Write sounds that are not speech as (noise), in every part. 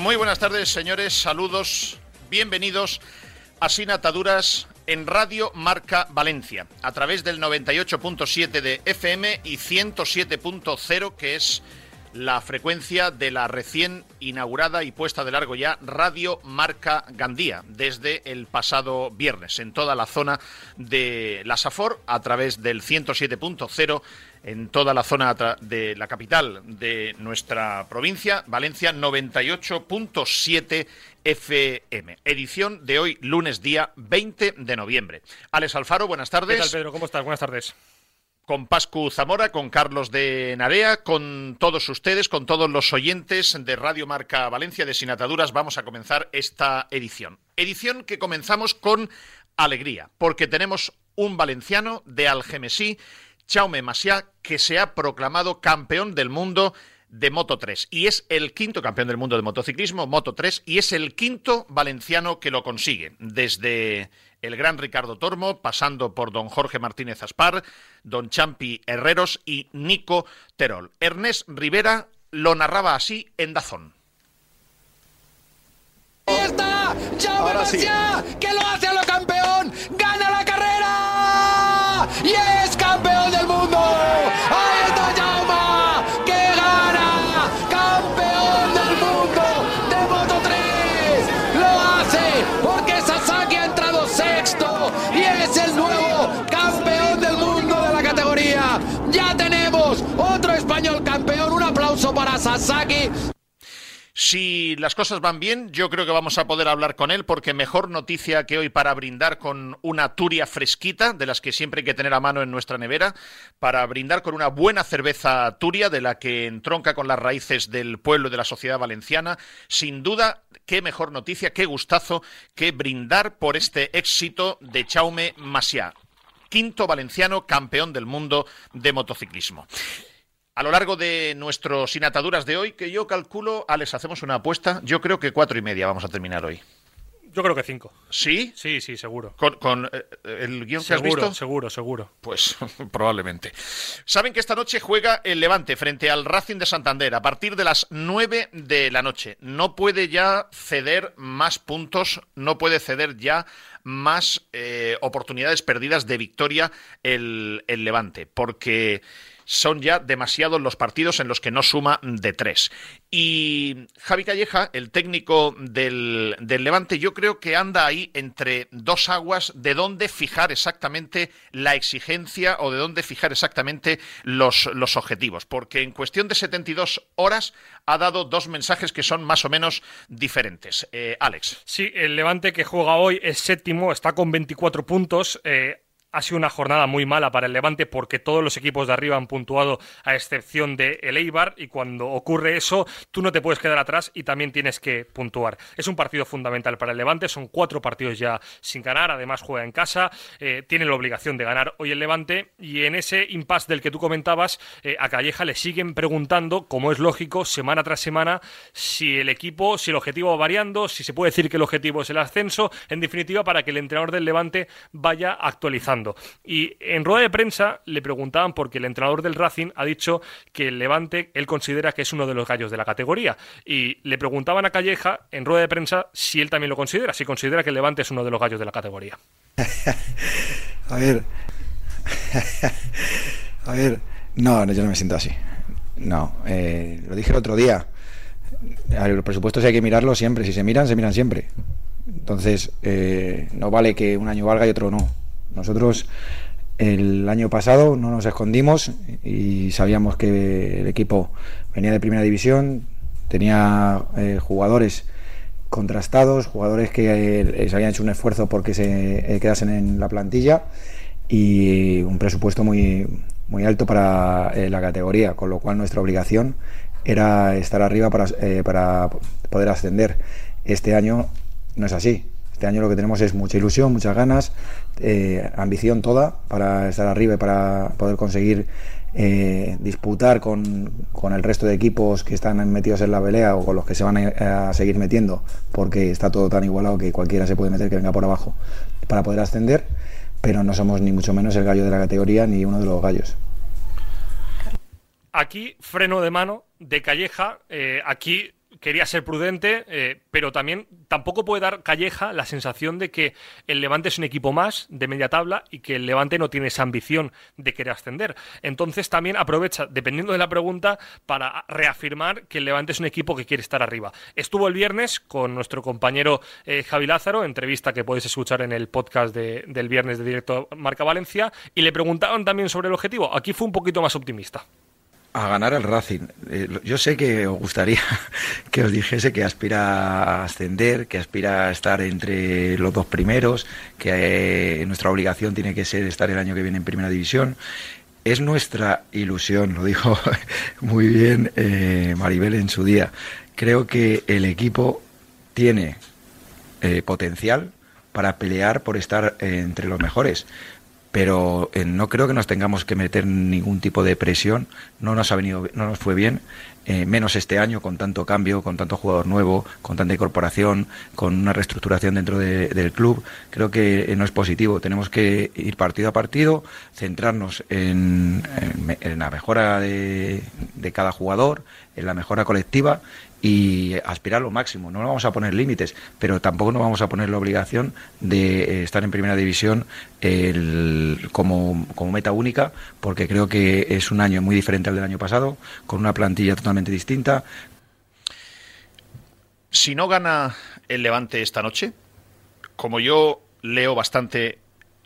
Muy buenas tardes, señores. Saludos. Bienvenidos a Sin Ataduras en Radio Marca Valencia, a través del 98.7 de FM y 107.0, que es la frecuencia de la recién inaugurada y puesta de largo ya Radio Marca Gandía desde el pasado viernes en toda la zona de la Safor a través del 107.0 en toda la zona de la capital de nuestra provincia, Valencia 98.7 FM. Edición de hoy, lunes día 20 de noviembre. Alex Alfaro, buenas tardes. ¿Qué tal, Pedro? ¿Cómo estás? Buenas tardes con Pascu Zamora, con Carlos de Narea, con todos ustedes, con todos los oyentes de Radio Marca Valencia de Sinataduras, vamos a comenzar esta edición. Edición que comenzamos con alegría, porque tenemos un valenciano de Algemesí Chaume Masia, que se ha proclamado campeón del mundo de Moto 3 y es el quinto campeón del mundo de motociclismo, Moto 3, y es el quinto valenciano que lo consigue, desde el gran Ricardo Tormo, pasando por don Jorge Martínez Aspar, don Champi Herreros y Nico Terol. Ernest Rivera lo narraba así en Dazón. ¡Está! ¡Chaume ¡Que lo hace a lo campeón! Si las cosas van bien, yo creo que vamos a poder hablar con él, porque mejor noticia que hoy para brindar con una turia fresquita, de las que siempre hay que tener a mano en nuestra nevera, para brindar con una buena cerveza turia, de la que entronca con las raíces del pueblo y de la sociedad valenciana. Sin duda, qué mejor noticia, qué gustazo que brindar por este éxito de Chaume Masia quinto valenciano campeón del mundo de motociclismo. A lo largo de nuestros sinataduras de hoy, que yo calculo, Alex, hacemos una apuesta, yo creo que cuatro y media vamos a terminar hoy. Yo creo que cinco. ¿Sí? Sí, sí, seguro. ¿Con, eh, el guion que has visto? Seguro, seguro. Pues (laughs) probablemente. Saben que esta noche juega el Levante frente al Racing de Santander a partir de las nueve de la noche. No puede ya ceder más puntos, no puede ceder ya más eh, oportunidades perdidas de victoria el, el Levante, porque son ya demasiados los partidos en los que no suma de tres. Y Javi Calleja, el técnico del, Levante, yo creo que anda ahí entre dos aguas de dónde fijar exactamente la exigencia o de dónde fijar exactamente los, los objetivos. Porque en cuestión de 72 horas ha dado dos mensajes que son más o menos diferentes. Eh, Alex. Sí, el Levante que juega hoy es séptimo, está con 24 puntos. Eh, ha sido una jornada muy mala para el Levante porque todos los equipos de arriba han puntuado a excepción de el Eibar y cuando ocurre eso tú no te puedes quedar atrás y también tienes que puntuar. Es un partido fundamental para el Levante, son cuatro partidos ya sin ganar, además juega en casa, eh, tiene la obligación de ganar hoy el Levante y en ese impasse del que tú comentabas eh, a Calleja le siguen preguntando, como es lógico, semana tras semana, si el equipo, si el objetivo va variando, si se puede decir que el objetivo es el ascenso, en definitiva para que el entrenador del Levante vaya actualizando y en rueda de prensa le preguntaban porque el entrenador del Racing ha dicho que el Levante él considera que es uno de los gallos de la categoría. Y le preguntaban a Calleja en rueda de prensa si él también lo considera, si considera que el Levante es uno de los gallos de la categoría. (laughs) a ver. a ver. No, yo no me siento así. No, eh, lo dije el otro día. los presupuestos hay que mirarlos siempre. Si se miran, se miran siempre. Entonces, eh, no vale que un año valga y otro no. Nosotros el año pasado no nos escondimos y sabíamos que el equipo venía de primera división, tenía eh, jugadores contrastados, jugadores que eh, se habían hecho un esfuerzo porque se eh, quedasen en la plantilla y un presupuesto muy, muy alto para la categoría, con lo cual nuestra obligación era estar arriba para, para poder ascender. Este año no es así. Este año lo que tenemos es mucha ilusión, muchas ganas, eh, ambición toda para estar arriba y para poder conseguir disputar con, con, el resto de equipos que están metidos en la pelea o con los que se van a, a, seguir metiendo, porque está todo tan igualado que cualquiera se puede meter que venga por abajo para poder ascender pero no somos ni mucho menos el gallo de la categoría ni uno de los gallos. Aquí freno de mano de Calleja, eh, aquí quería ser prudente, eh, pero también tampoco puede dar Calleja la sensación de que el Levante es un equipo más de media tabla y que el Levante no tiene esa ambición de querer ascender. Entonces también aprovecha, dependiendo de la pregunta, para reafirmar que el Levante es un equipo que quiere estar arriba. Estuvo el viernes con nuestro compañero eh, Javi Lázaro, entrevista que podéis escuchar en el podcast del viernes de Directo Marca Valencia, y le preguntaban también sobre el objetivo. Aquí fue un poquito más optimista a ganar el Racing. Eh, yo sé que os gustaría (laughs) que os dijese que aspira a ascender, que aspira a estar entre los dos primeros, que eh, nuestra obligación tiene que ser estar el año que viene en Primera División. Es nuestra ilusión, lo dijo (laughs) muy bien eh, Maribel en su día. Creo que el equipo tiene potencial para pelear por estar entre los mejores pero eh, no creo que nos tengamos que meter ningún tipo de presión. No nos ha venido, no nos fue bien, eh, menos este año con tanto cambio, con tanto jugador nuevo, con tanta incorporación, con una reestructuración dentro del club. Creo que eh, no es positivo. Tenemos que ir partido a partido, centrarnos en, la mejora de, de cada jugador, en la mejora colectiva y aspirar lo máximo. No vamos a poner límites, pero tampoco nos vamos a poner la obligación de eh, estar en primera división como, como meta única, porque creo que es un año muy diferente al del año pasado, con una plantilla totalmente distinta. Si no gana el Levante esta noche, como yo leo bastante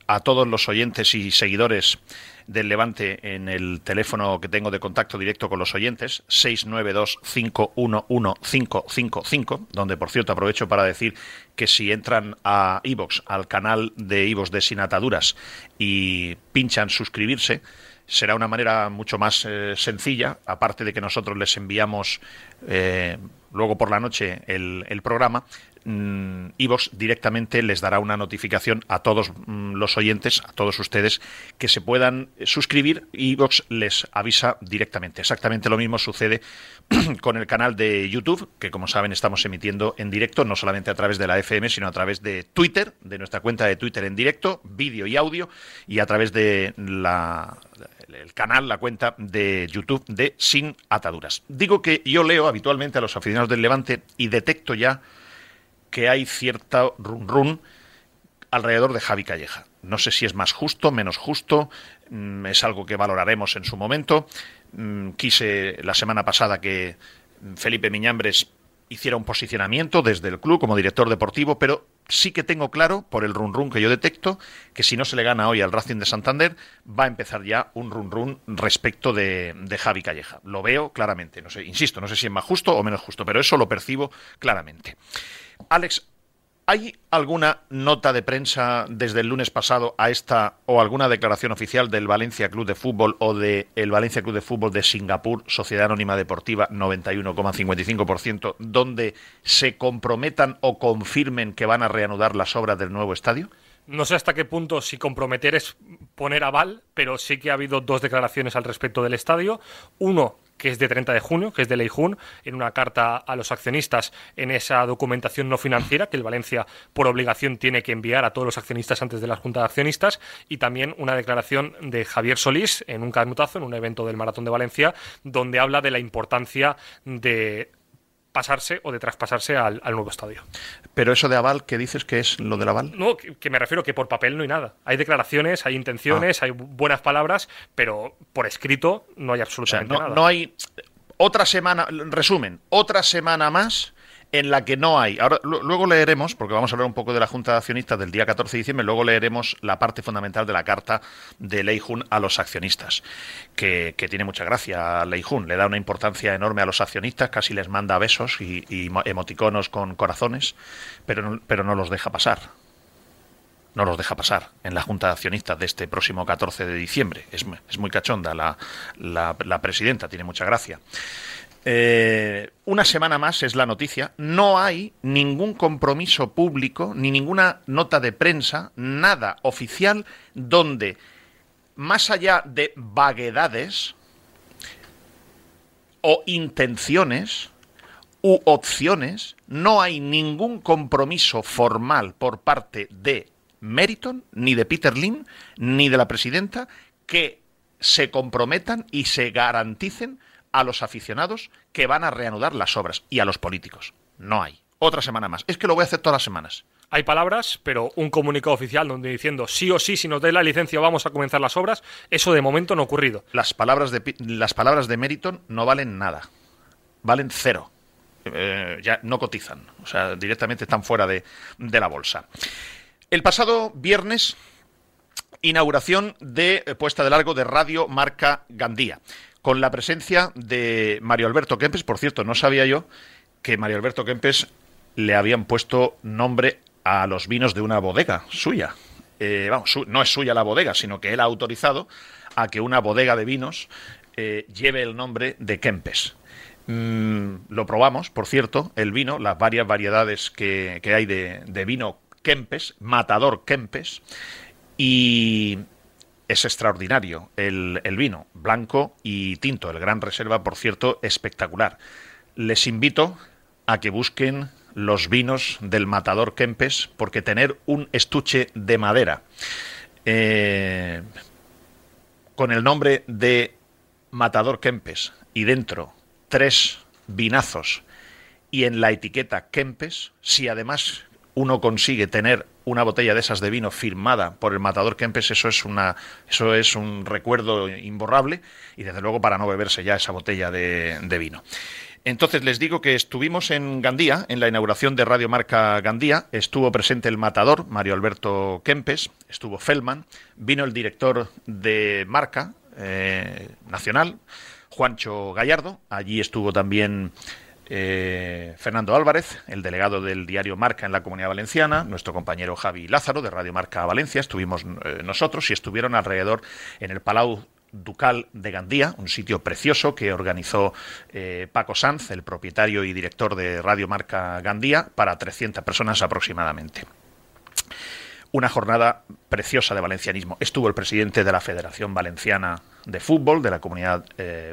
a todos los oyentes y seguidores del Levante en el teléfono que tengo de contacto directo con los oyentes, 692-511-555, donde por cierto aprovecho para decir que si entran a Evox, al canal de Evox de Sin Ataduras, y pinchan suscribirse, será una manera mucho más eh, sencilla, aparte de que nosotros les enviamos eh, luego por la noche el programa, Ivox mm, directamente les dará una notificación a todos mm, los oyentes, a todos ustedes, que se puedan suscribir y Ivox les avisa directamente. Exactamente lo mismo sucede (clears throat) con el canal de YouTube, que como saben estamos emitiendo en directo, no solamente a través de la FM, sino a través de Twitter, de nuestra cuenta de Twitter en directo, vídeo y audio, y a través de la el canal, la cuenta de YouTube de Sin Ataduras. Digo que yo leo habitualmente a los aficionados del Levante y detecto ya que hay cierta run run alrededor de Javi Calleja. No sé si es más justo, menos justo, mm, es algo que valoraremos en su momento. Mm, quise la semana pasada que Felipe Miñambres hiciera un posicionamiento desde el club como director deportivo, pero sí que tengo claro, por el run run que yo detecto, que si no se le gana hoy al Racing de Santander, va a empezar ya un run run respecto de, de, Javi Calleja. Lo veo claramente. No sé, insisto, no sé si es más justo o menos justo, pero eso lo percibo claramente. Alex, ¿hay alguna nota de prensa desde el lunes pasado a esta o alguna declaración oficial del Valencia Club de Fútbol o del Valencia Club de Fútbol de Singapur, Sociedad Anónima Deportiva 91,55%, donde se comprometan o confirmen que van a reanudar las obras del nuevo estadio? No sé hasta qué punto si comprometer es poner aval, pero sí que ha habido dos declaraciones al respecto del estadio. Uno que es de 30 de junio, que es de Leijun, en una carta a los accionistas en esa documentación no financiera que el Valencia por obligación tiene que enviar a todos los accionistas antes de la Junta de Accionistas y también una declaración de Javier Solís en un canutazo, en un evento del Maratón de Valencia, donde habla de la importancia de pasarse o de traspasarse al, nuevo estadio. Pero eso de aval, ¿qué dices que es lo del aval? No, que, me refiero que por papel no hay nada. Hay declaraciones, hay intenciones, ah. hay buenas palabras, pero por escrito no hay absolutamente nada. No hay otra semana, resumen, otra semana más en la que no hay. Ahora, luego leeremos, porque vamos a hablar un poco de la Junta de Accionistas del día 14 de diciembre, luego leeremos la parte fundamental de la carta de Leijun a los accionistas, que, tiene mucha gracia a Leijun, le da una importancia enorme a los accionistas, casi les manda besos y, emoticonos con corazones, pero, pero no los deja pasar. no los deja pasar en la Junta de Accionistas de este próximo 14 de diciembre. Es, muy cachonda la, la, presidenta, tiene mucha gracia. Eh, una semana más es la noticia. No hay ningún compromiso público ni ninguna nota de prensa, nada oficial, donde, más allá de vaguedades o intenciones u opciones, no hay ningún compromiso formal por parte de Meriton, ni de Peter Lim, ni de la presidenta, que se comprometan y se garanticen a los aficionados que van a reanudar las obras y a los políticos. No hay. Otra semana más. Es que lo voy a hacer todas las semanas. Hay palabras, pero un comunicado oficial donde diciendo sí o sí, si nos dé la licencia vamos a comenzar las obras, eso de momento no ha ocurrido. Las palabras de, las palabras de Meriton no valen nada. Valen cero. Eh, ya no cotizan. O sea, directamente están fuera de, de la bolsa. El pasado viernes, inauguración de eh, puesta de largo de Radio Marca Gandía, con la presencia de Mario Alberto Kempes. Por cierto, no sabía yo que Mario Alberto Kempes le habían puesto nombre a los vinos de una bodega suya. Eh, vamos, no es suya la bodega, sino que él ha autorizado a que una bodega de vinos eh, lleve el nombre de Kempes. Mm, lo probamos, por cierto, el vino, las varias variedades que, hay de, de, vino Kempes, Matador Kempes, y es extraordinario el, vino, blanco y tinto, el Gran Reserva, por cierto, espectacular. Les invito a que busquen los vinos del Matador Kempes, porque tener un estuche de madera eh, con el nombre de Matador Kempes y dentro tres vinazos y en la etiqueta Kempes, si además uno consigue tener una botella de esas de vino firmada por el matador Kempes, eso es una eso es un recuerdo imborrable y desde luego para no beberse ya esa botella de, vino. Entonces les digo que estuvimos en Gandía, en la inauguración de Radio Marca Gandía, estuvo presente el matador, Mario Alberto Kempes, estuvo Feldman, vino el director de Marca eh, Nacional, Juancho Gallardo, allí estuvo también eh, Fernando Álvarez, el delegado del diario Marca en la Comunidad Valenciana, nuestro compañero Javi Lázaro de Radio Marca Valencia, estuvimos eh, nosotros y estuvieron alrededor en el Palau Ducal de Gandía, un sitio precioso que organizó eh, Paco Sanz, el propietario y director de Radio Marca Gandía, para 300 personas aproximadamente. Una jornada preciosa de valencianismo. Estuvo el presidente de la Federación Valenciana de Fútbol, de la Comunidad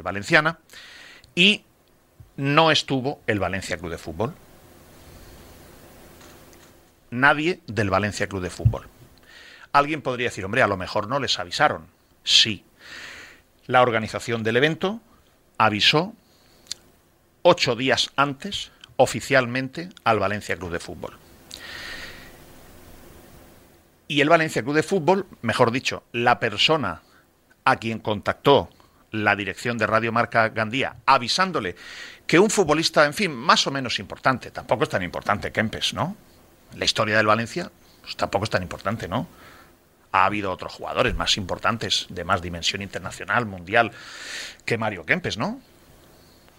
Valenciana, y no estuvo el Valencia Club de Fútbol. Nadie del Valencia Club de Fútbol. Alguien podría decir, hombre, a lo mejor no les avisaron. Sí. La organización del evento avisó ocho días antes oficialmente al Valencia Club de Fútbol. Y el Valencia Club de Fútbol, mejor dicho, la persona a quien contactó la dirección de Radio Marca Gandía, avisándole que un futbolista, en fin, más o menos importante, tampoco es tan importante Kempes, ¿no? La historia del Valencia pues, tampoco es tan importante, ¿no? Ha habido otros jugadores más importantes, de más dimensión internacional, mundial, que Mario Kempes, ¿no?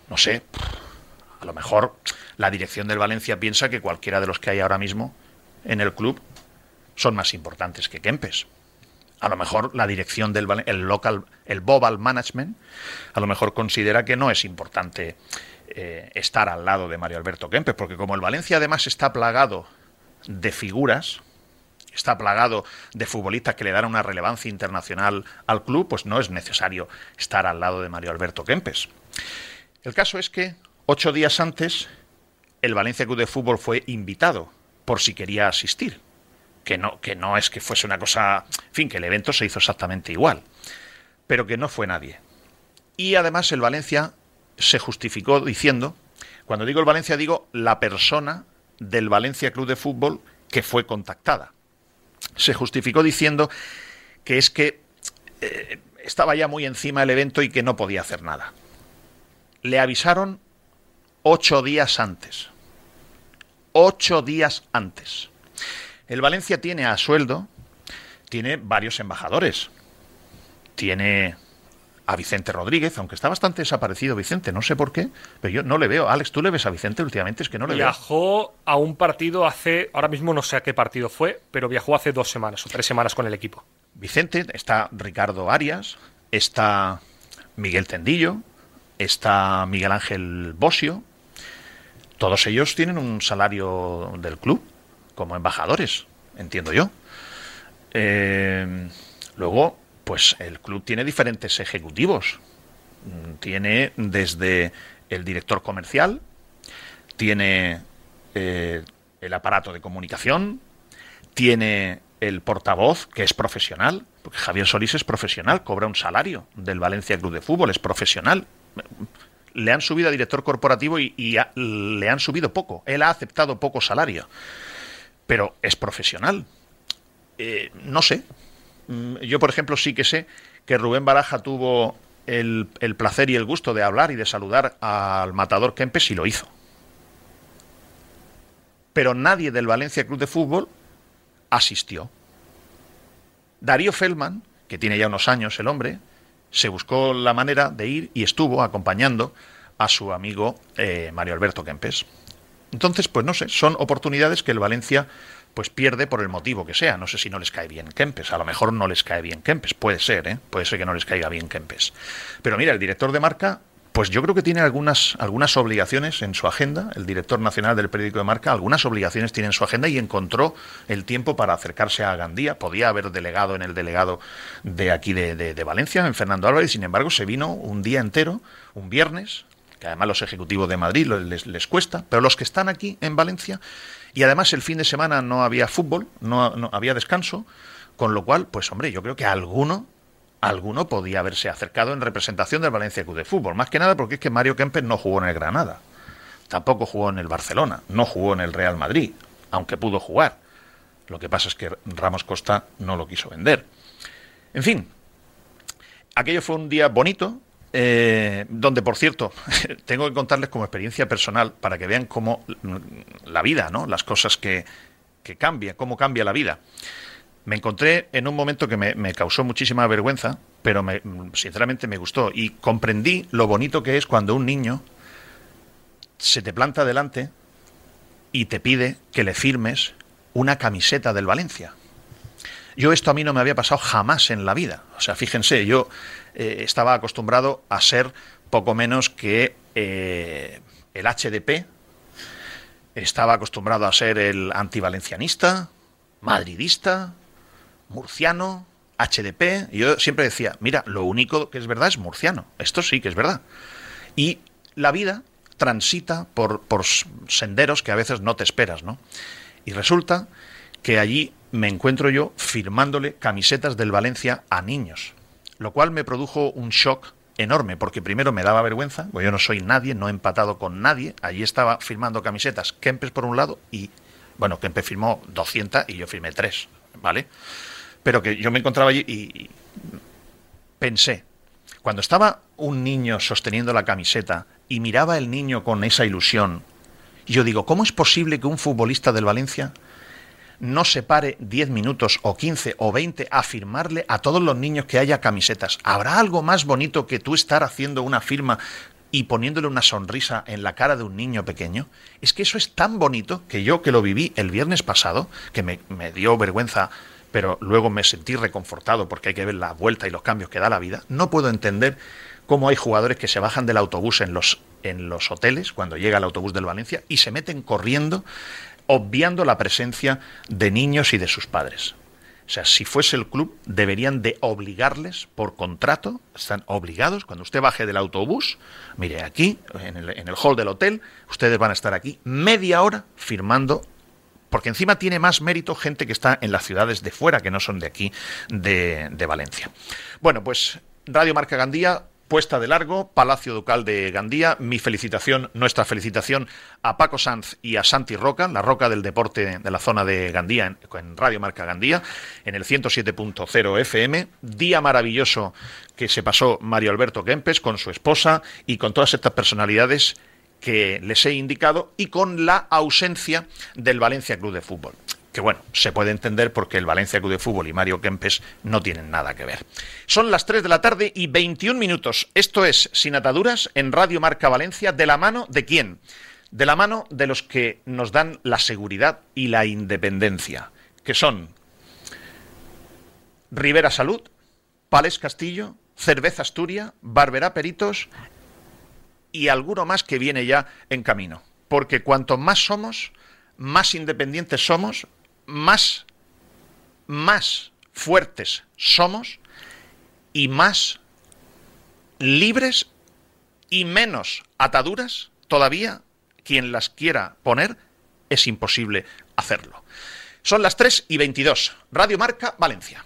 No sé, a lo mejor la dirección del Valencia piensa que cualquiera de los que hay ahora mismo en el club son más importantes que Kempes a lo mejor la dirección del el local, el Bobal Management, a lo mejor considera que no es importante eh, estar al lado de Mario Alberto Kempes, porque como el Valencia además está plagado de figuras, está plagado de futbolistas que le dan una relevancia internacional al club, pues no es necesario estar al lado de Mario Alberto Kempes. El caso es que ocho días antes el Valencia Club de Fútbol fue invitado por si quería asistir que no, que no es que fuese una cosa, en fin, que el evento se hizo exactamente igual, pero que no fue nadie. Y además el Valencia se justificó diciendo, cuando digo el Valencia digo la persona del Valencia Club de Fútbol que fue contactada. Se justificó diciendo que es que eh, estaba ya muy encima el evento y que no podía hacer nada. Le avisaron ocho días antes. Ocho días antes. El Valencia tiene a sueldo, tiene varios embajadores. Tiene a Vicente Rodríguez, aunque está bastante desaparecido Vicente, no sé por qué, pero yo no le veo. Alex, ¿tú le ves a Vicente últimamente? Es que no le viajó a un partido hace, ahora mismo no sé a qué partido fue, pero viajó hace dos semanas o tres semanas con el equipo. Vicente, está Ricardo Arias, está Miguel Tendillo, está Miguel Ángel Bosio. Todos ellos tienen un salario del club como embajadores, entiendo yo. Eh, luego, pues el club tiene diferentes ejecutivos. Tiene desde el director comercial, tiene eh, el aparato de comunicación, tiene el portavoz, que es profesional, porque Javier Solís es profesional, cobra un salario del Valencia Club de Fútbol, es profesional. Le han subido a director corporativo y, le han subido poco. Él ha aceptado poco salario, pero es profesional. Eh, no sé. Mm, yo, por ejemplo, sí que sé que Rubén Baraja tuvo el, placer y el gusto de hablar y de saludar al matador Kempes y lo hizo. Pero nadie del Valencia Club de Fútbol asistió. Darío Feldman, que tiene ya unos años el hombre, se buscó la manera de ir y estuvo acompañando a su amigo eh, Mario Alberto Kempes. Entonces, pues no sé, son oportunidades que el Valencia pues pierde por el motivo que sea. No sé si no les cae bien Kempes. A lo mejor no les cae bien Kempes. Puede ser, ¿eh? Puede ser que no les caiga bien Kempes. Pero mira, el director de marca, pues yo creo que tiene algunas, algunas obligaciones en su agenda. El director nacional del periódico de marca, algunas obligaciones tiene en su agenda y encontró el tiempo para acercarse a Gandía. Podía haber delegado en el delegado de aquí de, de Valencia, en Fernando Álvarez. Sin embargo, se vino un día entero, un viernes, que además los ejecutivos de Madrid les, les cuesta, pero los que están aquí en Valencia y además el fin de semana no había fútbol, no, había descanso, con lo cual, pues hombre, yo creo que alguno alguno podía haberse acercado en representación del Valencia Club de Fútbol. Más que nada porque es que Mario Kempes no jugó en el Granada, tampoco jugó en el Barcelona, no jugó en el Real Madrid, aunque pudo jugar. Lo que pasa es que Ramos Costa no lo quiso vender. En fin, aquello fue un día bonito, eh, donde, por cierto, (laughs) tengo que contarles como experiencia personal para que vean cómo la vida, ¿no? Las cosas que, que cambia, cómo cambia la vida. Me encontré en un momento que me, me causó muchísima vergüenza, pero me, sinceramente me gustó y comprendí lo bonito que es cuando un niño se te planta delante y te pide que le firmes una camiseta del Valencia. Yo esto a mí no me había pasado jamás en la vida. O sea, fíjense, yo eh, estaba acostumbrado a ser poco menos que eh, el HDP, estaba acostumbrado a ser el antivalencianista, madridista, murciano, HDP. Yo siempre decía, mira, lo único que es verdad es murciano. Esto sí que es verdad. Y la vida transita por, por senderos que a veces no te esperas, ¿no? Y resulta que allí me encuentro yo firmándole camisetas del Valencia a niños, lo cual me produjo un shock enorme, porque primero me daba vergüenza, porque yo no soy nadie, no he empatado con nadie, allí estaba firmando camisetas Kempes por un lado y, bueno, Kempes firmó 200 y yo firmé 3, ¿vale? Pero que yo me encontraba allí y pensé, cuando estaba un niño sosteniendo la camiseta y miraba el niño con esa ilusión, yo digo, ¿cómo es posible que un futbolista del Valencia no se pare 10 minutos o 15 o 20 a firmarle a todos los niños que haya camisetas. ¿Habrá algo más bonito que tú estar haciendo una firma y poniéndole una sonrisa en la cara de un niño pequeño? Es que eso es tan bonito que yo que lo viví el viernes pasado, que me, me dio vergüenza pero luego me sentí reconfortado porque hay que ver la vuelta y los cambios que da la vida, no puedo entender cómo hay jugadores que se bajan del autobús en los, en los hoteles cuando llega el autobús del Valencia y se meten corriendo obviando la presencia de niños y de sus padres. O sea, si fuese el club, deberían de obligarles por contrato, están obligados, cuando usted baje del autobús, mire, aquí, en el, en el hall del hotel, ustedes van a estar aquí media hora firmando porque encima tiene más mérito gente que está en las ciudades de fuera, que no son de aquí, de, de Valencia. Bueno, pues Radio Marca Gandía, puesta de largo, Palacio Ducal de Gandía. Mi felicitación, nuestra felicitación a Paco Sanz y a Santi Roca, la roca del deporte de la zona de Gandía, en, Radio Marca Gandía, en el 107.0 FM. Día maravilloso que se pasó Mario Alberto Kempes con su esposa y con todas estas personalidades que les he indicado y con la ausencia del Valencia Club de Fútbol. Que bueno, se puede entender porque el Valencia Club de Fútbol y Mario Kempes no tienen nada que ver. Son las 3 de la tarde y 21 minutos. Esto es Sin Ataduras en Radio Marca Valencia, de la mano de quién? De la mano de los que nos dan la seguridad y la independencia, que son Rivera Salud, Pales Castillo, Cerveza Asturia, Barberá Peritos y alguno más que viene ya en camino. Porque cuanto más somos, más independientes somos, más, más fuertes somos y más libres y menos ataduras todavía quien las quiera poner es imposible hacerlo. Son las 3 y 22. Radio Marca Valencia.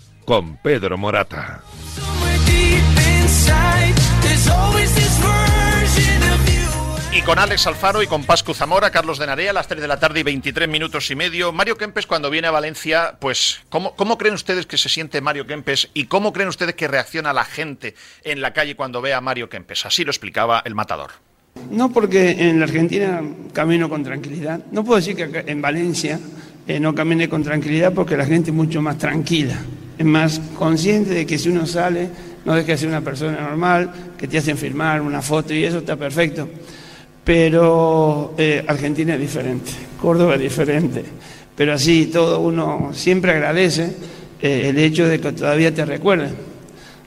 con Pedro Morata. Y con Alex Alfaro y con Pascu Zamora, Carlos de Narea, a las 3 de la tarde y 23 minutos y medio. Mario Kempes, cuando viene a Valencia, pues, ¿cómo, ¿cómo creen ustedes que se siente Mario Kempes y cómo creen ustedes que reacciona la gente en la calle cuando ve a Mario Kempes? Así lo explicaba el matador. No porque en la Argentina camino con tranquilidad. No puedo decir que en Valencia eh, no camine con tranquilidad porque la gente es mucho más tranquila. Es más consciente de que si uno sale no deja de ser una persona normal, que te hacen firmar una foto y eso está perfecto. Pero eh, Argentina es diferente, Córdoba es diferente. Pero así todo uno siempre agradece eh, el hecho de que todavía te recuerden.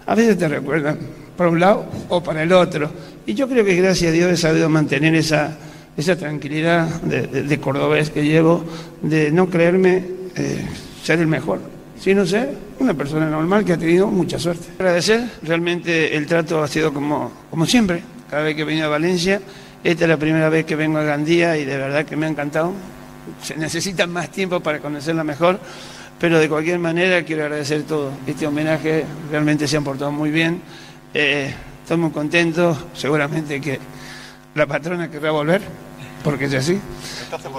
A veces te recuerdan para un lado o para el otro. Y yo creo que gracias a Dios he sabido mantener esa, esa tranquilidad de, de- cordobés que llevo, de no creerme eh, ser el mejor, sino ser una persona normal que ha tenido mucha suerte. Agradecer, realmente el trato ha sido como, como siempre, cada vez que he venido a Valencia. Esta es la primera vez que vengo a Gandía y de verdad que me ha encantado. Se necesita más tiempo para conocerla mejor, pero de cualquier manera quiero agradecer todo. Este homenaje realmente se han portado muy bien. Eh, estoy muy contento, seguramente que la patrona querrá volver, porque es así.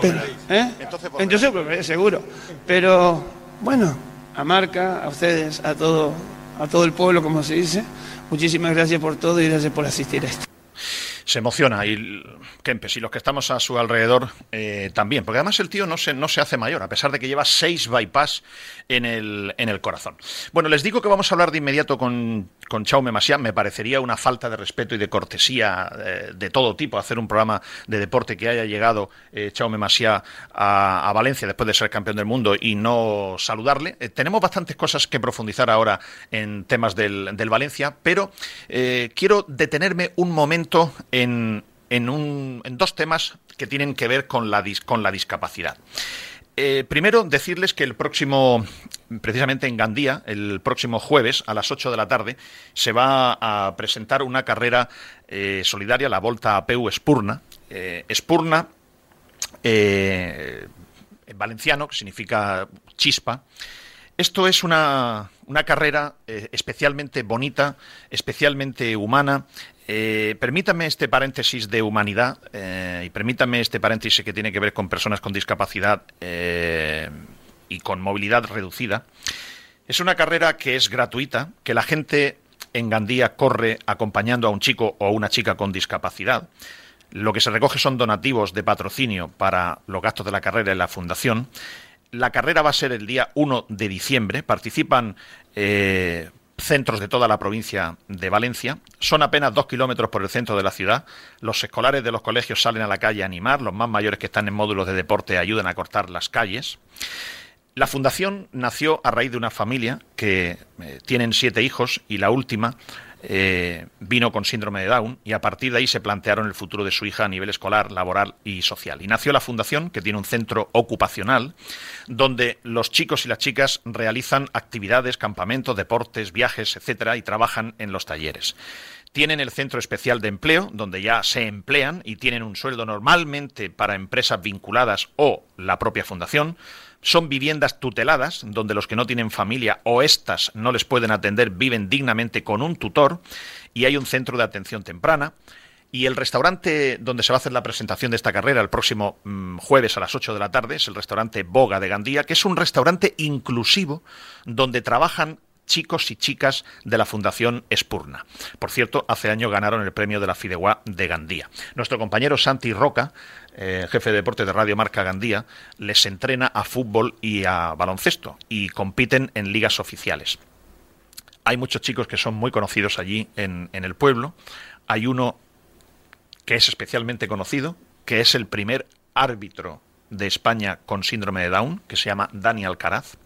Pero, ¿eh? Entonces volveré, seguro. Pero bueno, a Marca, a ustedes, a todo, a todo el pueblo, como se dice, muchísimas gracias por todo y gracias por asistir a esto. Se emociona y Kempes y los que estamos a su alrededor eh, también, porque además el tío no se, no se hace mayor, a pesar de que lleva seis bypass en el, en el corazón. Bueno, les digo que vamos a hablar de inmediato con, con Chaume Masia. Me parecería una falta de respeto y de cortesía eh, de todo tipo hacer un programa de deporte que haya llegado eh, Chaume a, a Valencia después de ser campeón del mundo y no saludarle. Eh, tenemos bastantes cosas que profundizar ahora en temas del, del Valencia, pero quiero detenerme un momento en, en, dos temas que tienen que ver con la, con la discapacidad. Eh, primero, decirles que el próximo, precisamente en Gandía, el próximo jueves a las 8 de la tarde, se va a presentar una carrera eh, solidaria, la Volta a Peu Espurna. Eh, Espurna, en valenciano, que significa chispa. Esto es una, una carrera especialmente bonita, especialmente humana. Eh, permítame este paréntesis de humanidad eh, y permítame este paréntesis que tiene que ver con personas con discapacidad eh, y con movilidad reducida. Es una carrera que es gratuita, que la gente en Gandía corre acompañando a un chico o una chica con discapacidad. Lo que se recoge son donativos de patrocinio para los gastos de la carrera en la fundación. La carrera va a ser el día 1 de diciembre. Participan eh, centros de toda la provincia de Valencia. Son apenas dos kilómetros por el centro de la ciudad. Los escolares de los colegios salen a la calle a animar. Los más mayores que están en módulos de deporte ayudan a cortar las calles. La fundación nació a raíz de una familia que eh, tienen siete hijos y la última eh, vino con síndrome de Down y a partir de ahí se plantearon el futuro de su hija a nivel escolar, laboral y social. Y nació la fundación, que tiene un centro ocupacional, donde los chicos y las chicas realizan actividades, campamentos, deportes, viajes, etcétera, y trabajan en los talleres tienen el centro especial de empleo, donde ya se emplean y tienen un sueldo normalmente para empresas vinculadas o la propia fundación. Son viviendas tuteladas, donde los que no tienen familia o éstas no les pueden atender viven dignamente con un tutor. Y hay un centro de atención temprana. Y el restaurante donde se va a hacer la presentación de esta carrera el próximo mm, jueves a las 8 de la tarde es el restaurante Boga de Gandía, que es un restaurante inclusivo donde trabajan chicos y chicas de la Fundación Espurna. Por cierto, hace año ganaron el premio de la Fideuá de Gandía. Nuestro compañero Santi Roca, eh, jefe de deportes de Radio Marca Gandía, les entrena a fútbol y a baloncesto y compiten en ligas oficiales. Hay muchos chicos que son muy conocidos allí en, en el pueblo. Hay uno que es especialmente conocido, que es el primer árbitro de España con síndrome de Down, que se llama Dani Alcaraz.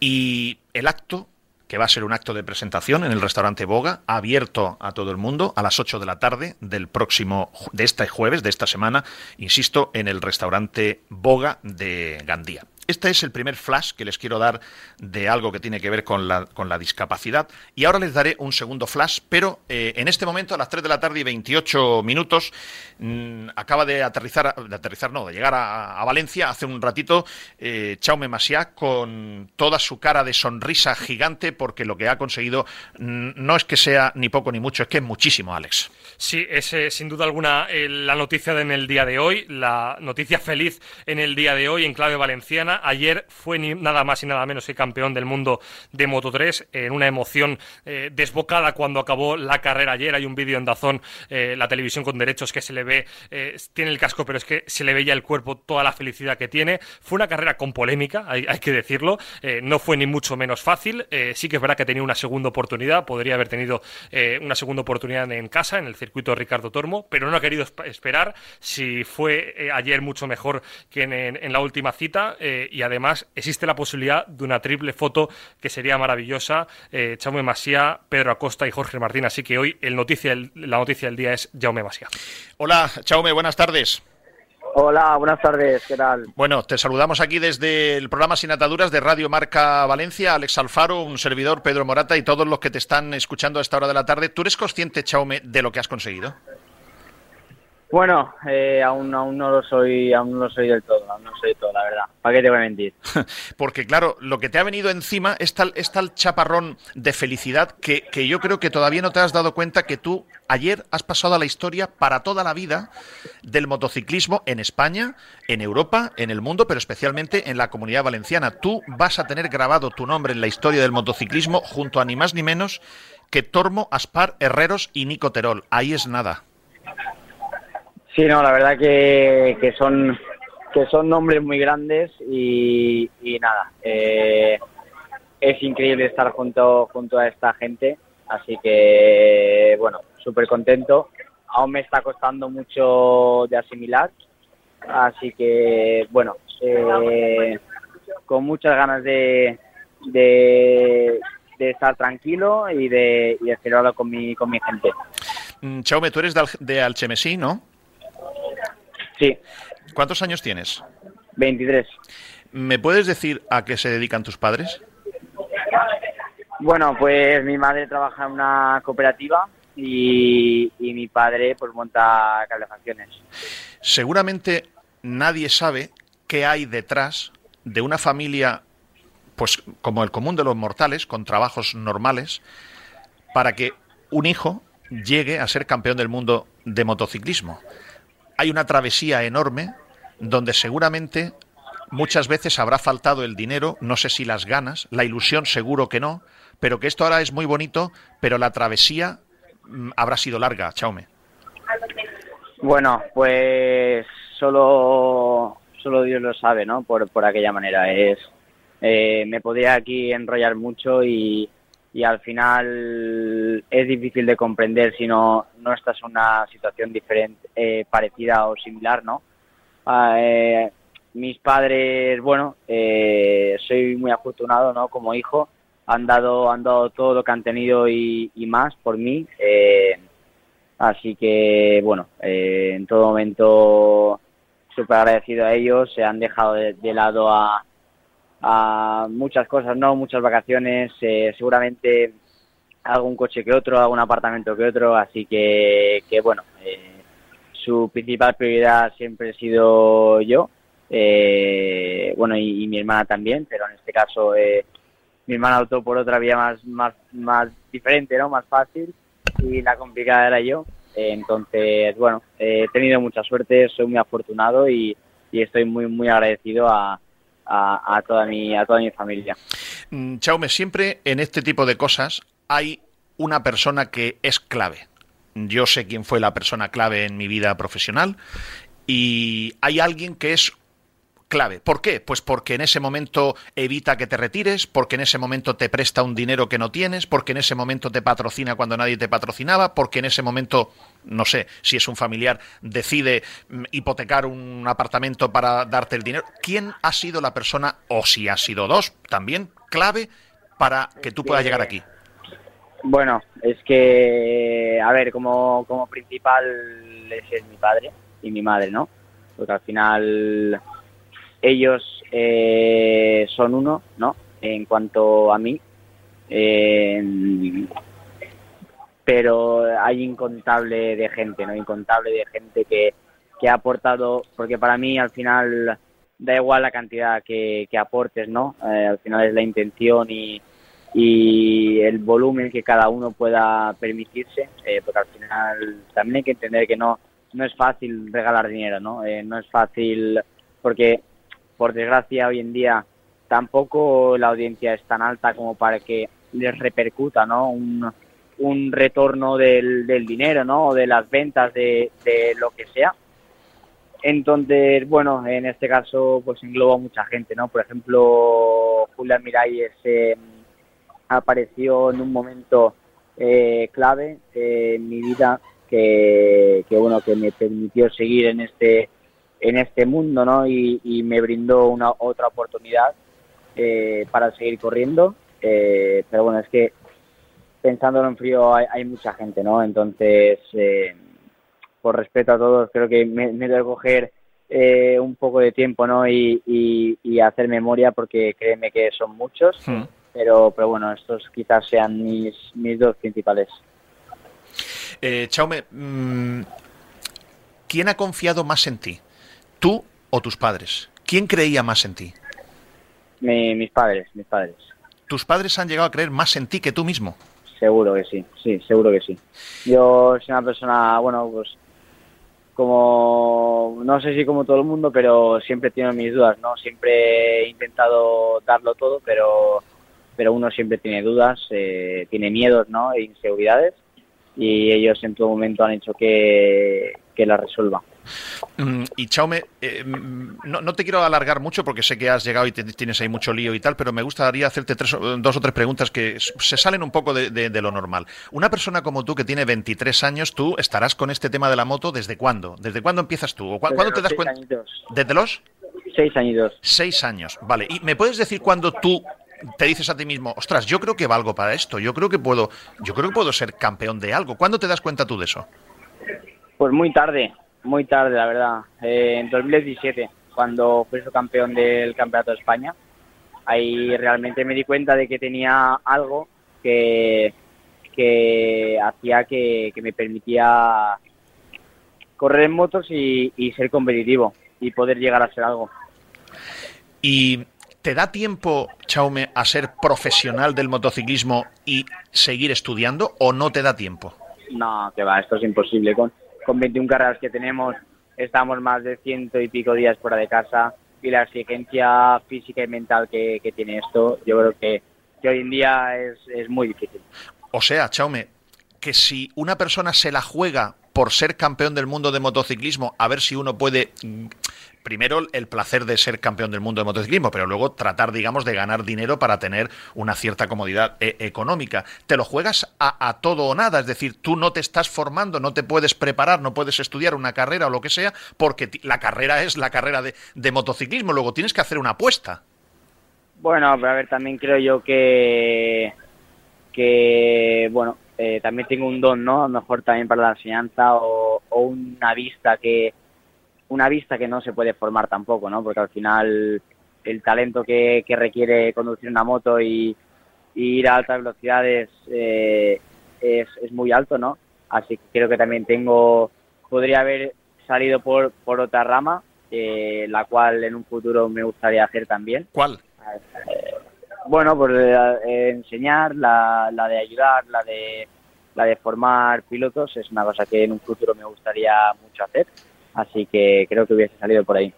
Y el acto que va a ser un acto de presentación en el restaurante Boga, abierto a todo el mundo a las 8 de la tarde del próximo, de este jueves, de esta semana, insisto, en el restaurante Boga de Gandía. Este es el primer flash que les quiero dar de algo que tiene que ver con la, con la discapacidad. Y ahora les daré un segundo flash, pero eh, en este momento, a las 3 de la tarde y 28 minutos, mm, acaba de aterrizar, de aterrizar, no, de llegar a, Valencia hace un ratito, eh, Chaume Masiá, con toda su cara de sonrisa gigante, porque lo que ha conseguido mm, no es que sea ni poco ni mucho, es que es muchísimo, Alex. Sí, es sin duda alguna eh, la noticia de en el día de hoy, la noticia feliz en el día de hoy en clave valenciana. Ayer fue ni nada más y nada menos que campeón del mundo de Moto 3 en una emoción eh, desbocada cuando acabó la carrera ayer. Hay un vídeo en Dazón, eh, la televisión con derechos, que se le ve, eh, tiene el casco, pero es que se le veía el cuerpo toda la felicidad que tiene. Fue una carrera con polémica, hay, que decirlo. No fue ni mucho menos fácil. Sí que es verdad que tenía una segunda oportunidad, podría haber tenido una segunda oportunidad en casa, en el circuito Ricardo Tormo, pero no ha querido esp- esperar. Si fue ayer mucho mejor que en, la última cita, y además existe la posibilidad de una triple foto que sería maravillosa. Eh, Jaume Masía, Pedro Acosta y Jorge Martín. Así que hoy el noticia, la noticia del día es Jaume Masía. Hola, Chaume, buenas tardes. Hola, buenas tardes, ¿qué tal? Bueno, te saludamos aquí desde el programa Sin Ataduras de Radio Marca Valencia, Alex Alfaro, un servidor, Pedro Morata y todos los que te están escuchando a esta hora de la tarde. ¿Tú eres consciente, Chaume, de lo que has conseguido? Bueno, eh, aún, aún no lo soy, aún no lo soy del todo, aún no soy del todo, la verdad. ¿Para qué te voy a mentir? (laughs) Porque, claro, lo que te ha venido encima es tal, es tal chaparrón de felicidad que, que yo creo que todavía no te has dado cuenta que tú ayer has pasado a la historia para toda la vida del motociclismo en España, en Europa, en el mundo, pero especialmente en la comunidad valenciana. Tú vas a tener grabado tu nombre en la historia del motociclismo junto a ni más ni menos que Tormo, Aspar, Herreros y Nico Terol. Ahí es nada. Sí, no, la verdad que, que son que son nombres muy grandes y, nada, eh, es increíble estar junto junto a esta gente, así que bueno, súper contento. Aún me está costando mucho de asimilar, así que bueno, eh, con muchas ganas de, de, estar tranquilo y de, y de con mi, con mi gente. Mm, Chaume, tú eres de, Al- de Alchemesí, ¿no? Sí. ¿Cuántos años tienes? 23. ¿Me puedes decir a qué se dedican tus padres? Bueno, pues mi madre trabaja en una cooperativa y, y mi padre pues monta calefacciones. Seguramente nadie sabe qué hay detrás de una familia, pues como el común de los mortales, con trabajos normales, para que un hijo llegue a ser campeón del mundo de motociclismo. Hay una travesía enorme donde seguramente muchas veces habrá faltado el dinero, no sé si las ganas, la ilusión seguro que no, pero que esto ahora es muy bonito, pero la travesía mm, habrá sido larga, Chaume. Bueno, pues solo, solo Dios lo sabe, ¿no? Por, por aquella manera. Es, eh, me podía aquí enrollar mucho y, y al final es difícil de comprender si no, no estás en una situación diferente, eh, parecida o similar, ¿no? Ah, eh, mis padres, bueno, eh, soy muy afortunado, ¿no? Como hijo, han dado, han dado todo lo que han tenido y, más por mí. eh, así que, bueno, eh, en todo momento súper agradecido a ellos. Se han dejado de, de lado a, a muchas cosas, ¿no? Muchas vacaciones, eh, seguramente algún coche que otro, algún apartamento que otro. Así que, que bueno, eh, su principal prioridad siempre he sido yo. Eh, bueno, y, mi hermana también, pero en este caso eh, mi hermana optó por otra vía más, más, más diferente, ¿no? Más fácil y la complicada era yo. Entonces, bueno, he tenido mucha suerte, soy muy afortunado y, y estoy muy, muy agradecido a, a, a toda mi, a toda mi familia. Mm, Chaume, siempre en este tipo de cosas hay una persona que es clave. Yo sé quién fue la persona clave en mi vida profesional y hay alguien que es clave. ¿Por qué? Pues porque en ese momento evita que te retires, porque en ese momento te presta un dinero que no tienes, porque en ese momento te patrocina cuando nadie te patrocinaba, porque en ese momento, no sé, si es un familiar, decide mm, hipotecar un apartamento para darte el dinero. ¿Quién ha sido la persona, o si ha sido dos, también clave para que tú puedas llegar aquí? Bueno, es que, a ver, como, como principal es, mi padre y mi madre, ¿no? Porque al final ellos eh, son uno, ¿no? En cuanto a mí. Eh, pero hay incontable de gente, ¿no? Incontable de gente que, que ha aportado, porque para mí al final da igual la cantidad que, que aportes, ¿no? Eh, al final es la intención y, y el volumen que cada uno pueda permitirse, eh, porque al final también hay que entender que no, no es fácil regalar dinero, ¿no? Eh, no es fácil porque, por desgracia, hoy en día tampoco la audiencia es tan alta como para que les repercuta, ¿no? Un, un retorno del, del dinero, ¿no? O de las ventas de, de lo que sea. Entonces, bueno, en este caso, pues engloba mucha gente, ¿no? Por ejemplo, Julián Miralles eh, apareció en un momento eh, clave eh, en mi vida que, que, bueno, que me permitió seguir en este en este mundo, ¿no? Y, me brindó una otra oportunidad eh, para seguir corriendo. Eh, pero bueno, es que pensándolo en frío hay, hay mucha gente, ¿no? Entonces, eh, por respeto a todos, creo que me, me debo coger un poco de tiempo, ¿no? Y, y, y hacer memoria porque créeme que son muchos. Hmm. Pero, pero bueno, estos quizás sean mis, mis dos principales. Eh, Chaume, mm, ¿quién ha confiado más en ti? ¿Tú o tus padres? ¿Quién creía más en ti? Mi- mis padres, mis padres. ¿Tus padres han llegado a creer más en ti que tú mismo? Seguro que sí, sí, seguro que sí. Yo soy una persona, bueno, pues como, no sé si como todo el mundo, pero siempre tengo mis dudas, ¿no? Siempre he intentado darlo todo, pero, pero uno siempre tiene dudas, eh, tiene miedos, ¿no? E inseguridades y ellos en todo momento han hecho que, que las resuelva. Mm, Y Chaume, eh, mm, no, no te quiero alargar mucho porque sé que has llegado y te- tienes ahí mucho lío y tal, pero me gustaría hacerte tres dos o tres preguntas que se salen un poco de, de- de lo normal. Una persona como tú que tiene 23 años, tú estarás con este tema de la moto desde cuándo? ¿Desde cuándo empiezas tú? ¿O cua- Desde ¿Cuándo te das cuenta? añitos. ¿Desde los? Seis añitos. Seis años, vale. ¿Y me puedes decir cuándo tú te dices a ti mismo, ostras, yo creo que valgo para esto, yo creo que puedo, yo creo que puedo ser campeón de algo? ¿Cuándo te das cuenta tú de eso? Pues muy tarde, muy tarde, la verdad. Eh, en 2017, cuando fui campeón del Campeonato de España, ahí realmente me di cuenta de que tenía algo que, que hacía que, que me permitía correr en motos y, y ser competitivo y poder llegar a ser algo. ¿Y te da tiempo, Chaume, a ser profesional del motociclismo y seguir estudiando o no te da tiempo? No, que va, esto es imposible. Con, con 21 carreras que tenemos, estamos más de ciento y pico días fuera de casa. y la exigencia física y mental que, que tiene esto, yo creo que, que hoy en día es, es muy difícil. O sea, Chaume, que si una persona se la juega por ser campeón del mundo de motociclismo, a ver si uno puede primero el placer de ser campeón del mundo de motociclismo, pero luego tratar, digamos, de ganar dinero para tener una cierta comodidad eh, económica. Te lo juegas a, todo o nada, es decir, tú no te estás formando, no te puedes preparar, no puedes estudiar una carrera o lo que sea, porque la carrera es la carrera de, de motociclismo, luego tienes que hacer una apuesta. Bueno, a ver, también creo yo que, que bueno, eh, también tengo un don, ¿no? A lo mejor también para la enseñanza o una vista que, una vista que no se puede formar tampoco, ¿no? Porque al final el talento que, que requiere conducir una moto y, y ir a altas velocidades eh, es, es, muy alto, ¿no? Así que creo que también tengo, podría haber salido por, por otra rama, eh, la cual en un futuro me gustaría hacer también. ¿Cuál? Eh, bueno, pues eh, enseñar, la, la de ayudar, la de, la de formar pilotos, es una cosa que en un futuro me gustaría mucho hacer. Así que creo que hubiese salido por ahí.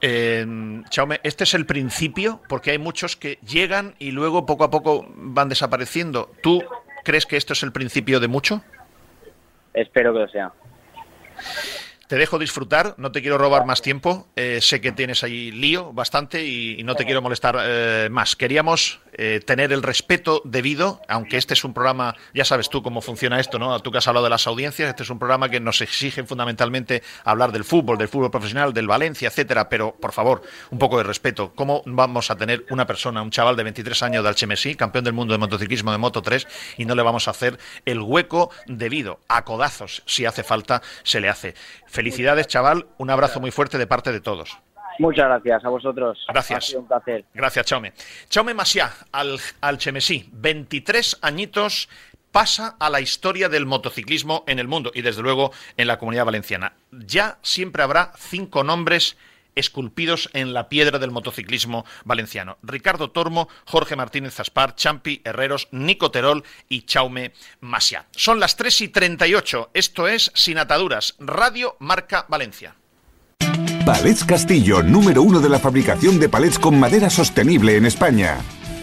Eh, Chaume, este es el principio, porque hay muchos que llegan y luego poco a poco van desapareciendo. ¿Tú crees que esto es el principio de mucho? Espero que lo sea. Te dejo disfrutar, no te quiero robar más tiempo. Eh, sé que tienes ahí lío bastante y, no te quiero molestar eh, más. Queríamos eh, tener el respeto debido, aunque este es un programa, ya sabes tú cómo funciona esto, ¿no? Tú que has hablado de las audiencias, este es un programa que nos exige fundamentalmente hablar del fútbol, del fútbol profesional, del Valencia, etcétera. Pero, por favor, un poco de respeto. ¿Cómo vamos a tener una persona, un chaval de 23 años de Alchemesí, campeón del mundo de motociclismo de Moto 3, y no le vamos a hacer el hueco debido a codazos, si hace falta, se le hace? Felicidades, chaval. Un abrazo muy fuerte de parte de todos. Muchas gracias a vosotros. Gracias. Ha sido un placer. Gracias, Chaume. Chaume Masiá, al, al Chemesí, 23 añitos, pasa a la historia del motociclismo en el mundo y desde luego en la comunidad valenciana. Ya siempre habrá cinco nombres esculpidos en la piedra del motociclismo valenciano. Ricardo Tormo, Jorge Martínez Zaspar, Champi Herreros, Nico Terol y Chaume Masiá. Son las 3 y 38. Esto es Sin Ataduras, Radio Marca Valencia. Palets Castillo, número uno de la fabricación de palets con madera sostenible en España.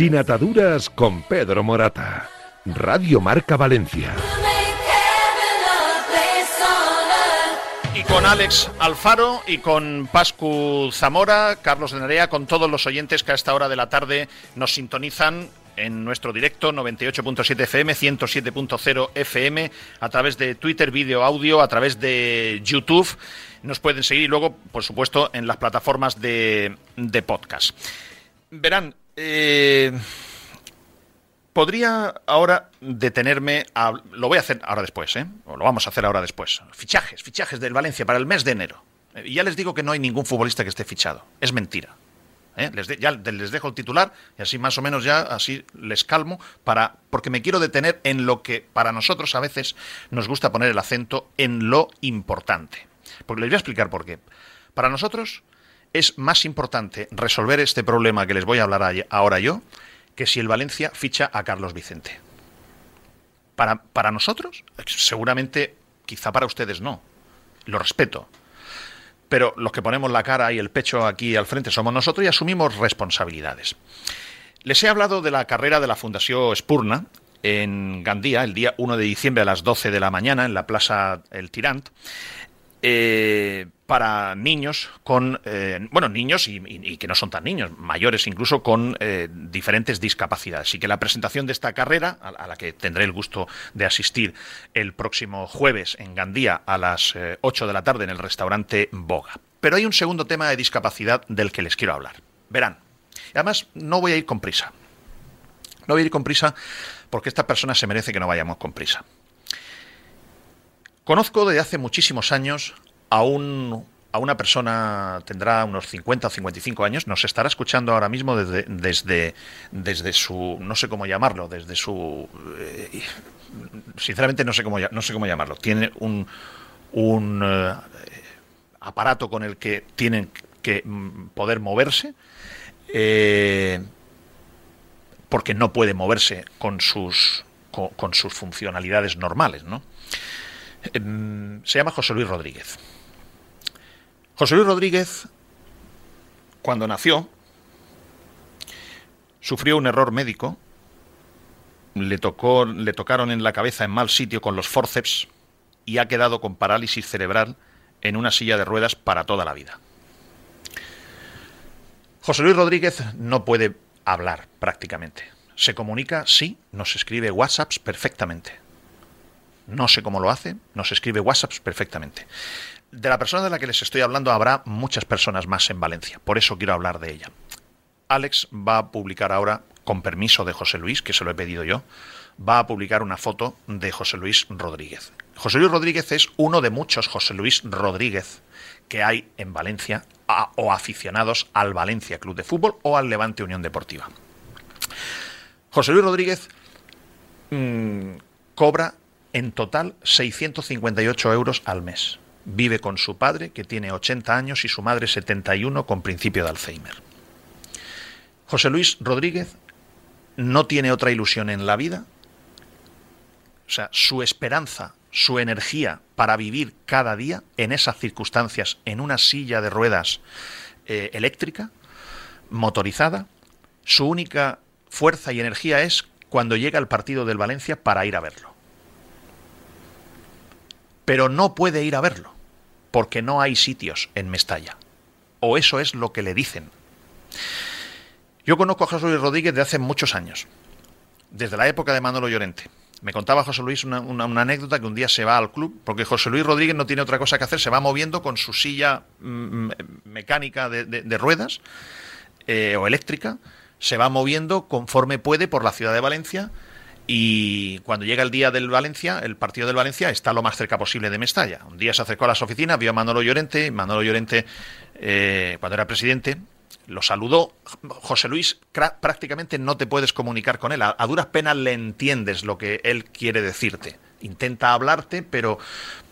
Sin ataduras con Pedro Morata. Radio Marca Valencia. Y con Alex Alfaro y con Pascu Zamora, Carlos de Nerea, con todos los oyentes que a esta hora de la tarde nos sintonizan en nuestro directo 98.7 FM, 107.0 FM, a través de Twitter, vídeo, audio, a través de YouTube. Nos pueden seguir y luego, por supuesto, en las plataformas de, de podcast. Verán, eh, podría ahora detenerme a, lo voy a hacer ahora después, ¿eh? O lo vamos a hacer ahora después. Fichajes, fichajes del Valencia para el mes de enero. Eh, Y ya les digo que no hay ningún futbolista que esté fichado. Es mentira. ¿eh? Ya les dejo el titular y así más o menos ya así les calmo para porque me quiero detener en lo que para nosotros a veces nos gusta poner el acento en lo importante. Porque les voy a explicar por qué. Para nosotros es más importante resolver este problema que les voy a hablar ahora yo que si el Valencia ficha a Carlos Vicente. Para, para nosotros, seguramente, quizá para ustedes no. Lo respeto. Pero los que ponemos la cara y el pecho aquí al frente somos nosotros y asumimos responsabilidades. Les he hablado de la carrera de la Fundación Spurna en Gandía, el día 1 de diciembre a las 12 de la mañana, en la Plaza El Tirant. Eh, para niños con, eh, bueno, niños y, que no son tan niños, mayores incluso con eh, diferentes discapacidades. Así que la presentación de esta carrera, a, la que tendré el gusto de asistir el próximo jueves en Gandía a las eh, 8 de la tarde en el restaurante Boga. Pero hay un segundo tema de discapacidad del que les quiero hablar. Verán, además no voy a ir con prisa. No voy a ir con prisa porque esta persona se merece que no vayamos con prisa. Conozco desde hace muchísimos años a, un, a una persona, tendrá unos 50 o 55 años, nos estará escuchando ahora mismo desde, desde, desde su, no sé cómo llamarlo, desde su... eh, sinceramente no sé cómo, no sé cómo llamarlo. Tiene un, un eh, aparato con el que tienen que mm, poder moverse. eh, porque no puede moverse con sus, con sus funcionalidades normales, ¿no? Se llama José Luis Rodríguez. José Luis Rodríguez, cuando nació, sufrió un error médico, le, tocó, le tocaron en la cabeza en mal sitio con los forceps y ha quedado con parálisis cerebral en una silla de ruedas para toda la vida. José Luis Rodríguez no puede hablar prácticamente. Se comunica, sí, nos escribe WhatsApps perfectamente. No sé cómo lo hace, nos escribe WhatsApps perfectamente. De la persona de la que les estoy hablando habrá muchas personas más en Valencia, por eso quiero hablar de ella. Alex va a publicar ahora, con permiso de José Luis, que se lo he pedido yo, va a publicar una foto de José Luis Rodríguez. José Luis Rodríguez es uno de muchos José Luis Rodríguez que hay en Valencia o aficionados al Valencia Club de Fútbol o al Levante Unión Deportiva. José Luis Rodríguez mm, cobra en total 658 euros al mes. Vive con su padre, que tiene 80 años, y su madre 71 con principio de Alzheimer. José Luis Rodríguez no tiene otra ilusión en la vida. O sea, su esperanza, su energía para vivir cada día en esas circunstancias, en una silla de ruedas eh, eléctrica, motorizada, su única fuerza y energía es cuando llega el partido del Valencia para ir a verlo. Pero no puede ir a verlo, porque no hay sitios en Mestalla. O eso es lo que le dicen. Yo conozco a José Luis Rodríguez de hace muchos años, desde la época de Manolo Llorente. Me contaba José Luis una, anécdota que un día se va al club, porque José Luis Rodríguez no tiene otra cosa que hacer, se va moviendo con su silla mm, mecánica de, de- de ruedas eh, o eléctrica, se va moviendo conforme puede por la ciudad de Valencia y cuando llega el día del Valencia, el partido del Valencia está lo más cerca posible de Mestalla. Un día se acercó a las oficinas, vio a Manolo Llorente, y Manolo Llorente, eh, cuando era presidente, lo saludó. José Luis, prácticamente no te puedes comunicar con él. A, duras penas le entiendes lo que él quiere decirte. Intenta hablarte, pero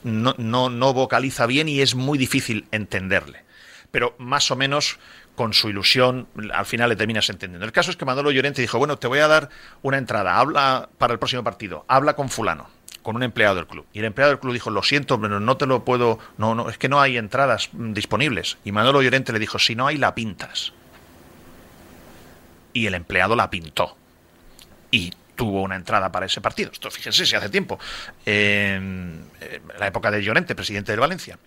no vocaliza bien y es muy difícil entenderle. Pero más o menos con su ilusión, al final le terminas entendiendo. El caso es que Manolo Llorente dijo, bueno, te voy a dar una entrada, habla para el próximo partido, habla con fulano, con un empleado del club. Y el empleado del club dijo, lo siento, pero no te lo puedo, no, no, es que no hay entradas disponibles. Y Manolo Llorente le dijo, si no hay, la pintas. Y el empleado la pintó. Y tuvo una entrada para ese partido. Esto, fíjense, si hace tiempo. En la época de Llorente, presidente del Valencia.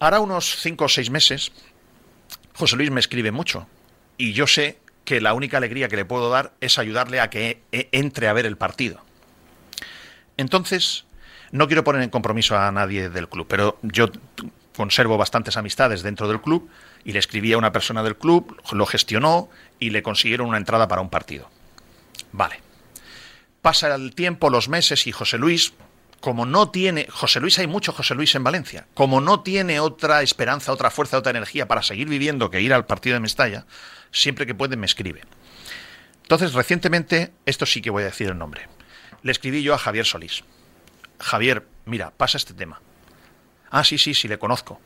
Ahora unos cinco o seis meses, José Luis me escribe mucho. Y yo sé que la única alegría que le puedo dar es ayudarle a que e- entre a ver el partido. Entonces, no quiero poner en compromiso a nadie del club, pero yo conservo bastantes amistades dentro del club y le escribí a una persona del club, lo gestionó y le consiguieron una entrada para un partido. Vale. Pasa el tiempo, los meses y José Luis, como no tiene, José Luis hay mucho José Luis en Valencia, como no tiene otra esperanza, otra fuerza, otra energía para seguir viviendo que ir al partido de Mestalla, siempre que puede me escribe. Entonces, recientemente, esto sí que voy a decir el nombre, le escribí yo a Javier Solís. Javier, mira, pasa este tema. Ah, sí, sí, sí, le conozco.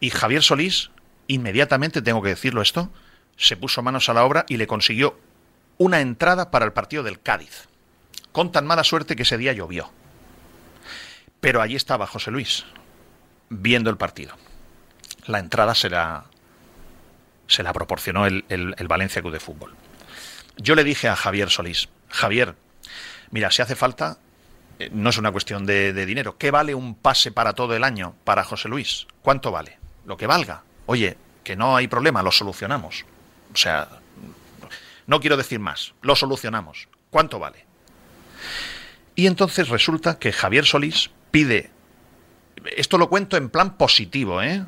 Y Javier Solís, inmediatamente tengo que decirlo esto, se puso manos a la obra y le consiguió una entrada para el partido del Cádiz. Con tan mala suerte que ese día llovió. Pero allí estaba José Luis, viendo el partido. La entrada se la, se la proporcionó el, Valencia Club de Fútbol. Yo le dije a Javier Solís, Javier, mira, si hace falta, eh, no es una cuestión de, de dinero. ¿Qué vale un pase para todo el año para José Luis? ¿Cuánto vale? Lo que valga. Oye, que no hay problema, lo solucionamos. O sea, no quiero decir más, lo solucionamos. ¿Cuánto vale? Y entonces resulta que Javier Solís pide, esto lo cuento en plan positivo, ¿eh?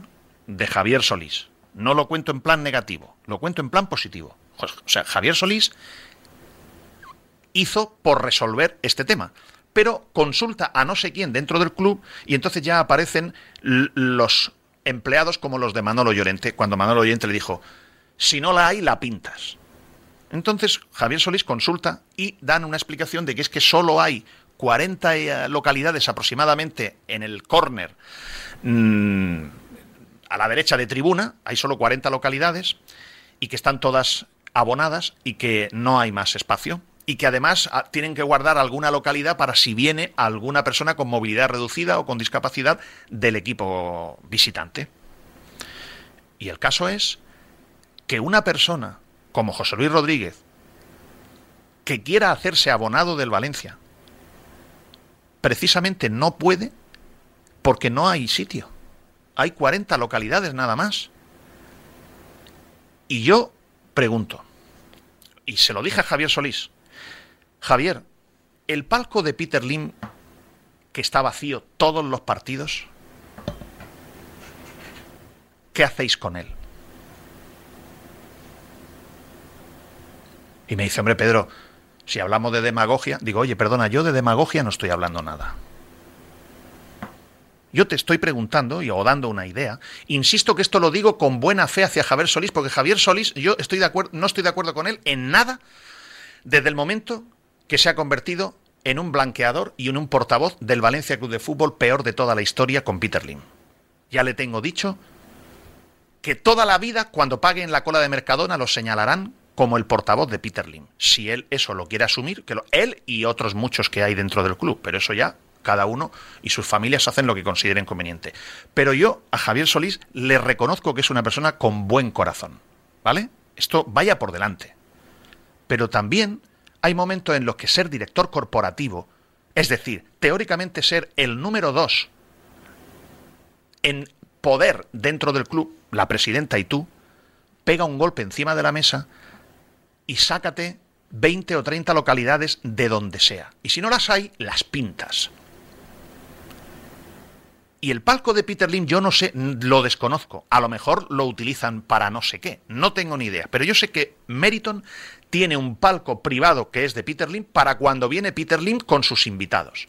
De Javier Solís. No lo cuento en plan negativo, lo cuento en plan positivo. O sea, Javier Solís hizo por resolver este tema. Pero consulta a no sé quién dentro del club y entonces ya aparecen los empleados como los de Manolo Llorente, cuando Manolo Llorente le dijo, si no la hay, la pintas. Entonces Javier Solís consulta y dan una explicación de que es que solo hay 40 eh, localidades aproximadamente en el córner mm, a la derecha de tribuna, hay solo 40 localidades y que están todas abonadas y que no hay más espacio y que además ah, tienen que guardar alguna localidad para si viene alguna persona con movilidad reducida o con discapacidad del equipo visitante. Y el caso es que una persona como José Luis Rodríguez, que quiera hacerse abonado del Valencia, precisamente no puede porque no hay sitio. Hay 40 localidades nada más. Y yo pregunto, y se lo dije a Javier Solís, Javier, el palco de Peter Lim, que está vacío todos los partidos, ¿qué hacéis con él? Y me dice, hombre, Pedro, si hablamos de demagogia, digo, oye, perdona, yo de demagogia no estoy hablando nada. Yo te estoy preguntando y o dando una idea. Insisto que esto lo digo con buena fe hacia Javier Solís, porque Javier Solís, yo estoy de acuerdo, no estoy de acuerdo con él en nada desde el momento que se ha convertido en un blanqueador y en un portavoz del Valencia Club de Fútbol peor de toda la historia con Peter Lim. Ya le tengo dicho que toda la vida, cuando paguen la cola de Mercadona, lo señalarán como el portavoz de Peter Lim. Si él eso lo quiere asumir, que él y otros muchos que hay dentro del club, pero eso ya cada uno y sus familias hacen lo que consideren conveniente. Pero yo a Javier Solís le reconozco que es una persona con buen corazón, ¿vale? Esto vaya por delante. Pero también hay momentos en los que ser director corporativo, es decir, teóricamente ser el número dos en poder dentro del club, la presidenta y tú, pega un golpe encima de la mesa y sácate 20 o 30 localidades de donde sea. Y si no las hay, las pintas. Y el palco de Peter Lim yo no sé, lo desconozco. A lo mejor lo utilizan para no sé qué. No tengo ni idea. Pero yo sé que Meriton tiene un palco privado que es de Peter Lim para cuando viene Peter Lim con sus invitados.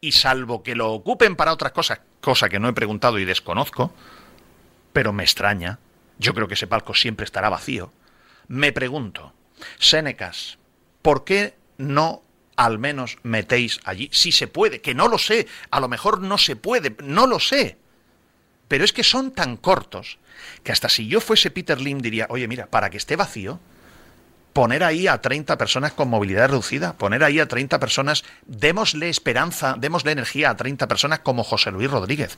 Y salvo que lo ocupen para otras cosas, cosa que no he preguntado y desconozco, pero me extraña, yo creo que ese palco siempre estará vacío. Me pregunto, Sénecas, ¿por qué no al menos metéis allí? Si se puede, que no lo sé, a lo mejor no se puede, no lo sé. Pero es que son tan cortos que hasta si yo fuese Peter Lim diría, oye, mira, para que esté vacío, poner ahí a 30 personas con movilidad reducida, poner ahí a 30 personas, démosle esperanza, démosle energía a 30 personas como José Luis Rodríguez,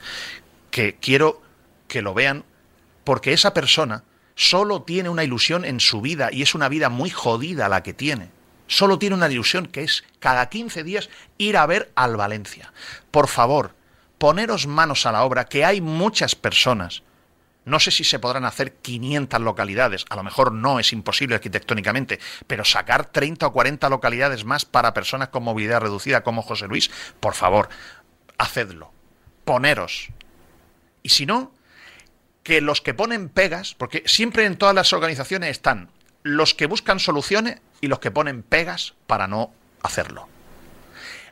que quiero que lo vean, porque esa persona solo tiene una ilusión en su vida y es una vida muy jodida la que tiene. Solo tiene una ilusión que es cada 15 días ir a ver al Valencia. Por favor, poneros manos a la obra, que hay muchas personas. No sé si se podrán hacer 500 localidades, a lo mejor no es imposible arquitectónicamente, pero sacar 30 o 40 localidades más para personas con movilidad reducida como José Luis, por favor, hacedlo. Poneros. Y si no, que los que ponen pegas, porque siempre en todas las organizaciones están los que buscan soluciones y los que ponen pegas para no hacerlo.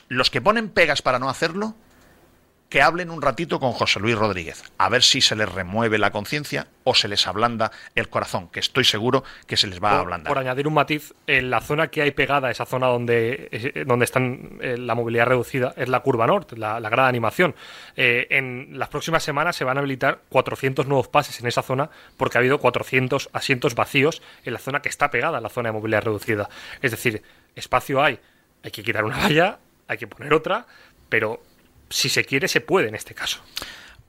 Los que ponen pegas para no hacerlo, que hablen un ratito con José Luis Rodríguez, a ver si se les remueve la conciencia o se les ablanda el corazón, que estoy seguro que se les va a ablandar. por añadir un matiz, en la zona que hay pegada, esa zona donde, eh, donde están eh, la movilidad reducida, es la curva norte, la, la gran animación. Eh, en las próximas semanas se van a habilitar 400 nuevos pases en esa zona porque ha habido 400 asientos vacíos en la zona que está pegada a la zona de movilidad reducida. Es decir, espacio hay, hay que quitar una valla, hay que poner otra, pero si se quiere, se puede en este caso.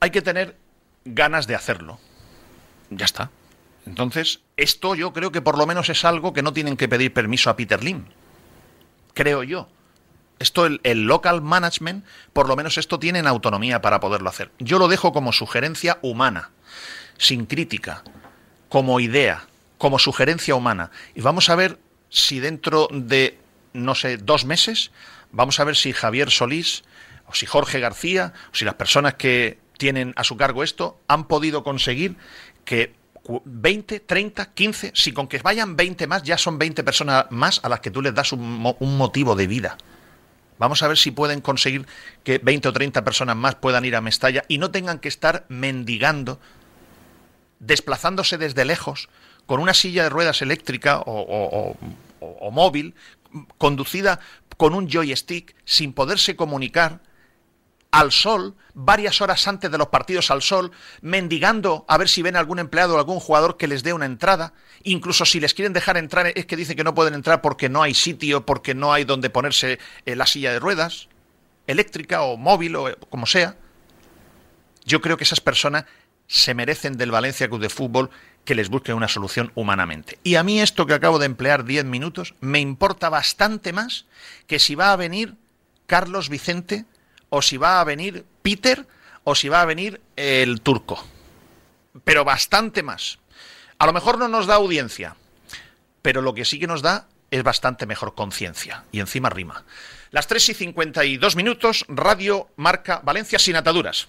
Hay que tener ganas de hacerlo. Ya está. Entonces, esto yo creo que por lo menos es algo que no tienen que pedir permiso a Peter Lim. Creo yo. Esto, el, el, local management, por lo menos esto tienen autonomía para poderlo hacer. Yo lo dejo como sugerencia humana, sin crítica, como idea, como sugerencia humana. Y vamos a ver si dentro de, no sé, dos meses, vamos a ver si Javier Solís, o si Jorge García, o si las personas que tienen a su cargo esto, han podido conseguir que 20, 30, 15, si con que vayan 20 más, ya son 20 personas más a las que tú les das un, motivo de vida. Vamos a ver si pueden conseguir que 20 o 30 personas más puedan ir a Mestalla y no tengan que estar mendigando, desplazándose desde lejos, con una silla de ruedas eléctrica o móvil, conducida con un joystick, sin poderse comunicar, al sol, varias horas antes de los partidos al sol, mendigando a ver si ven algún empleado o algún jugador que les dé una entrada. Incluso si les quieren dejar entrar, es que dicen que no pueden entrar porque no hay sitio, porque no hay donde ponerse eh, la silla de ruedas, eléctrica o móvil o como sea. Yo creo que esas personas se merecen del Valencia Club de Fútbol que les busque una solución humanamente. Y a mí esto que acabo de emplear 10 minutos me importa bastante más que si va a venir Carlos Vicente o si va a venir Peter o si va a venir el turco. Pero bastante más. A lo mejor no nos da audiencia, pero lo que sí que nos da es bastante mejor conciencia. Y encima rima. Las 3 y 52 minutos, Radio Marca Valencia sin ataduras.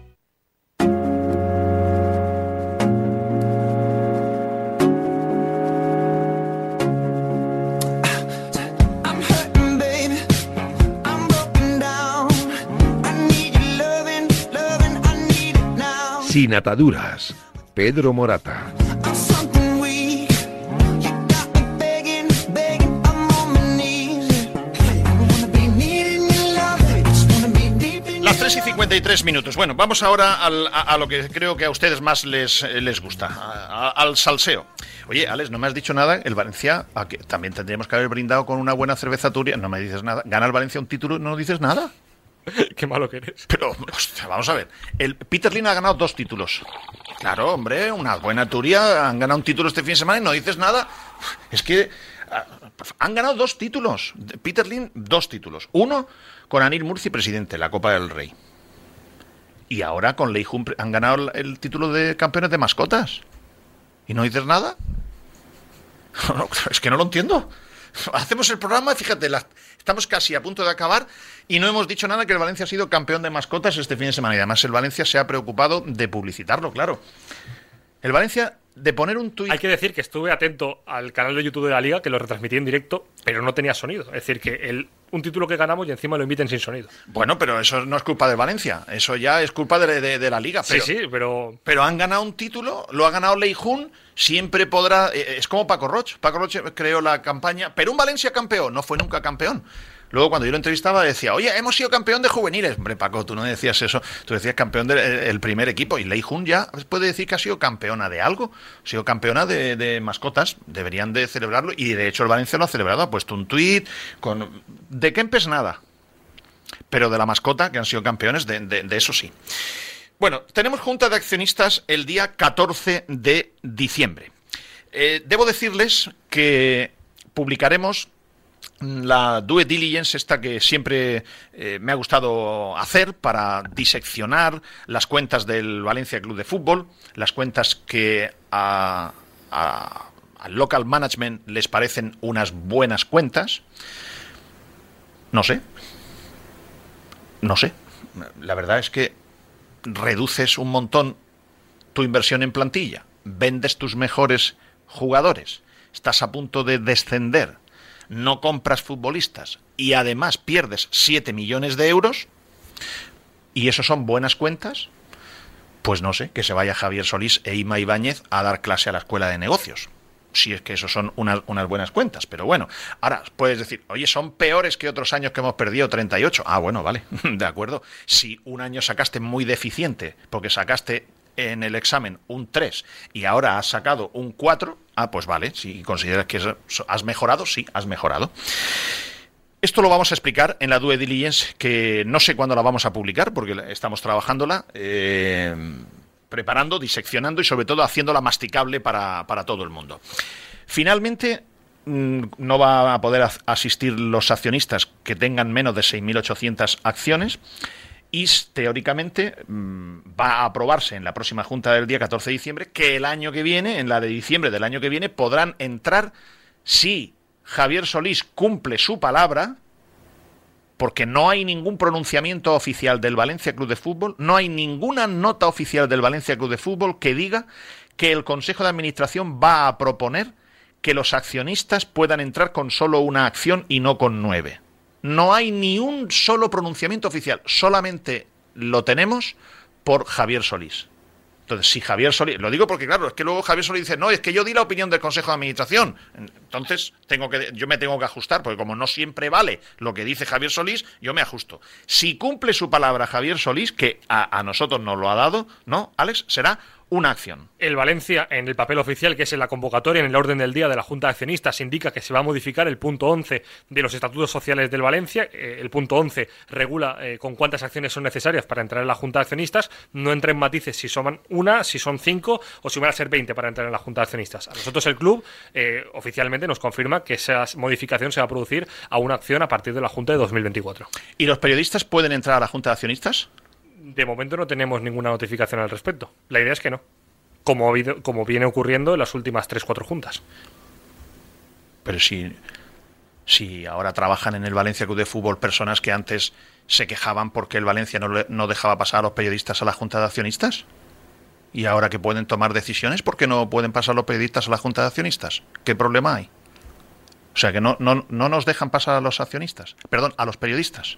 Sin ataduras, Pedro Morata. Las 3 y 53 minutos. Bueno, vamos ahora a, lo que creo que a ustedes más les, les gusta, al salseo. Oye, Alex, no me has dicho nada. El Valencia, también tendríamos que haber brindado con una buena cerveza turia. No me dices nada. ¿Gana el Valencia un título? No dices nada. (laughs) Qué malo que eres. Pero, vamos a ver. El Peter Lin ha ganado dos títulos. Claro, hombre, una buena turia. Han ganado un título este fin de semana y no dices nada. Es que han ganado dos títulos. Peter Lin, dos títulos. Uno con Anil Murci, presidente, la Copa del Rey. Y ahora con Lei han ganado el título de campeones de mascotas. ¿Y no dices nada? (laughs) es que no lo entiendo. (laughs) Hacemos el programa, fíjate, la, estamos casi a punto de acabar y no hemos dicho nada que el Valencia ha sido campeón de mascotas este fin de semana. Y además el Valencia se ha preocupado de publicitarlo, claro. El Valencia de poner un tuit. Hay que decir que estuve atento al canal de YouTube de la Liga, que lo retransmití en directo, pero no tenía sonido. Es decir, que el, un título que ganamos y encima lo emiten sin sonido. Bueno, pero eso no es culpa de Valencia. Eso ya es culpa de, de, de la Liga. Pero, sí, sí, pero. Pero han ganado un título, lo ha ganado Lei Jun, siempre podrá. Eh, es como Paco Roch. Paco Roch creó la campaña. Pero un Valencia campeón, no fue nunca campeón. Luego, cuando yo lo entrevistaba, decía, oye, hemos sido campeón de juveniles. Hombre, Paco, tú no decías eso. Tú decías campeón del de, primer equipo. Y Lei Jun ya puede decir que ha sido campeona de algo. Ha sido campeona de, mascotas. Deberían de celebrarlo. Y de hecho, el Valencia lo ha celebrado. Ha puesto un tuit con. De Kempes nada. Pero de la mascota, que han sido campeones, de eso sí. Bueno, tenemos junta de accionistas el día 14 de diciembre. Eh, debo decirles que publicaremos la due diligence, esta que siempre eh, me ha gustado hacer para diseccionar las cuentas del Valencia Club de Fútbol, las cuentas que a, a, al local management les parecen unas buenas cuentas. No sé. No sé. La verdad es que reduces un montón tu inversión en plantilla, vendes tus mejores jugadores, estás a punto de descender, no compras futbolistas y además pierdes 7 millones de euros, y eso son buenas cuentas, pues no sé, que se vaya Javier Solís e Ima Ibáñez a dar clase a la escuela de negocios. Si es que eso son unas, unas buenas cuentas, pero bueno. Ahora puedes decir, oye, son peores que otros años que hemos perdido 38. Ah, bueno, vale, (laughs) de acuerdo. Si un año sacaste muy deficiente, porque sacaste en el examen un 3 y ahora has sacado un 4, ah, pues vale, si consideras que has mejorado, sí, has mejorado. Esto lo vamos a explicar en la Due Diligence, que no sé cuándo la vamos a publicar, porque estamos trabajándola, eh, preparando, diseccionando y sobre todo haciéndola masticable para, para todo el mundo. Finalmente, mm, no va a poder asistir los accionistas que tengan menos de 6.800 acciones y teóricamente mm, va a aprobarse en la próxima junta del día 14 de diciembre que el año que viene, en la de diciembre del año que viene, podrán entrar si Javier Solís cumple su palabra, porque no hay ningún pronunciamiento oficial del Valencia Club de Fútbol, no hay ninguna nota oficial del Valencia Club de Fútbol que diga que el Consejo de Administración va a proponer que los accionistas puedan entrar con solo una acción y no con nueve. No hay ni un solo pronunciamiento oficial, solamente lo tenemos por Javier Solís. Entonces, si Javier Solís, lo digo porque claro, es que luego Javier Solís dice, no, es que yo di la opinión del Consejo de Administración. Entonces, tengo que, yo me tengo que ajustar, porque como no siempre vale lo que dice Javier Solís, yo me ajusto. Si cumple su palabra Javier Solís, que a, a nosotros nos lo ha dado, ¿no, Alex? Será una acción. El Valencia, en el papel oficial, que es en la convocatoria, en el orden del día de la Junta de Accionistas, indica que se va a modificar el punto 11 de los estatutos sociales del Valencia. Eh, el punto 11 regula eh, con cuántas acciones son necesarias para entrar en la Junta de Accionistas. No entra en matices si son una, si son cinco o si van a ser 20 para entrar en la Junta de Accionistas. A nosotros el club eh, oficialmente nos confirma que esa modificación se va a producir a una acción a partir de la Junta de 2024. ¿Y los periodistas pueden entrar a la Junta de Accionistas? De momento no tenemos ninguna notificación al respecto. La idea es que no. Como, como viene ocurriendo en las últimas 3-4 juntas. Pero si, ahora trabajan en el Valencia Club de Fútbol personas que antes se quejaban porque el Valencia no, no dejaba pasar a los periodistas a la Junta de Accionistas. Y ahora que pueden tomar decisiones, ¿por qué no pueden pasar los periodistas a la Junta de Accionistas? ¿Qué problema hay? O sea, que no, no, no nos dejan pasar a los accionistas. Perdón, a los periodistas.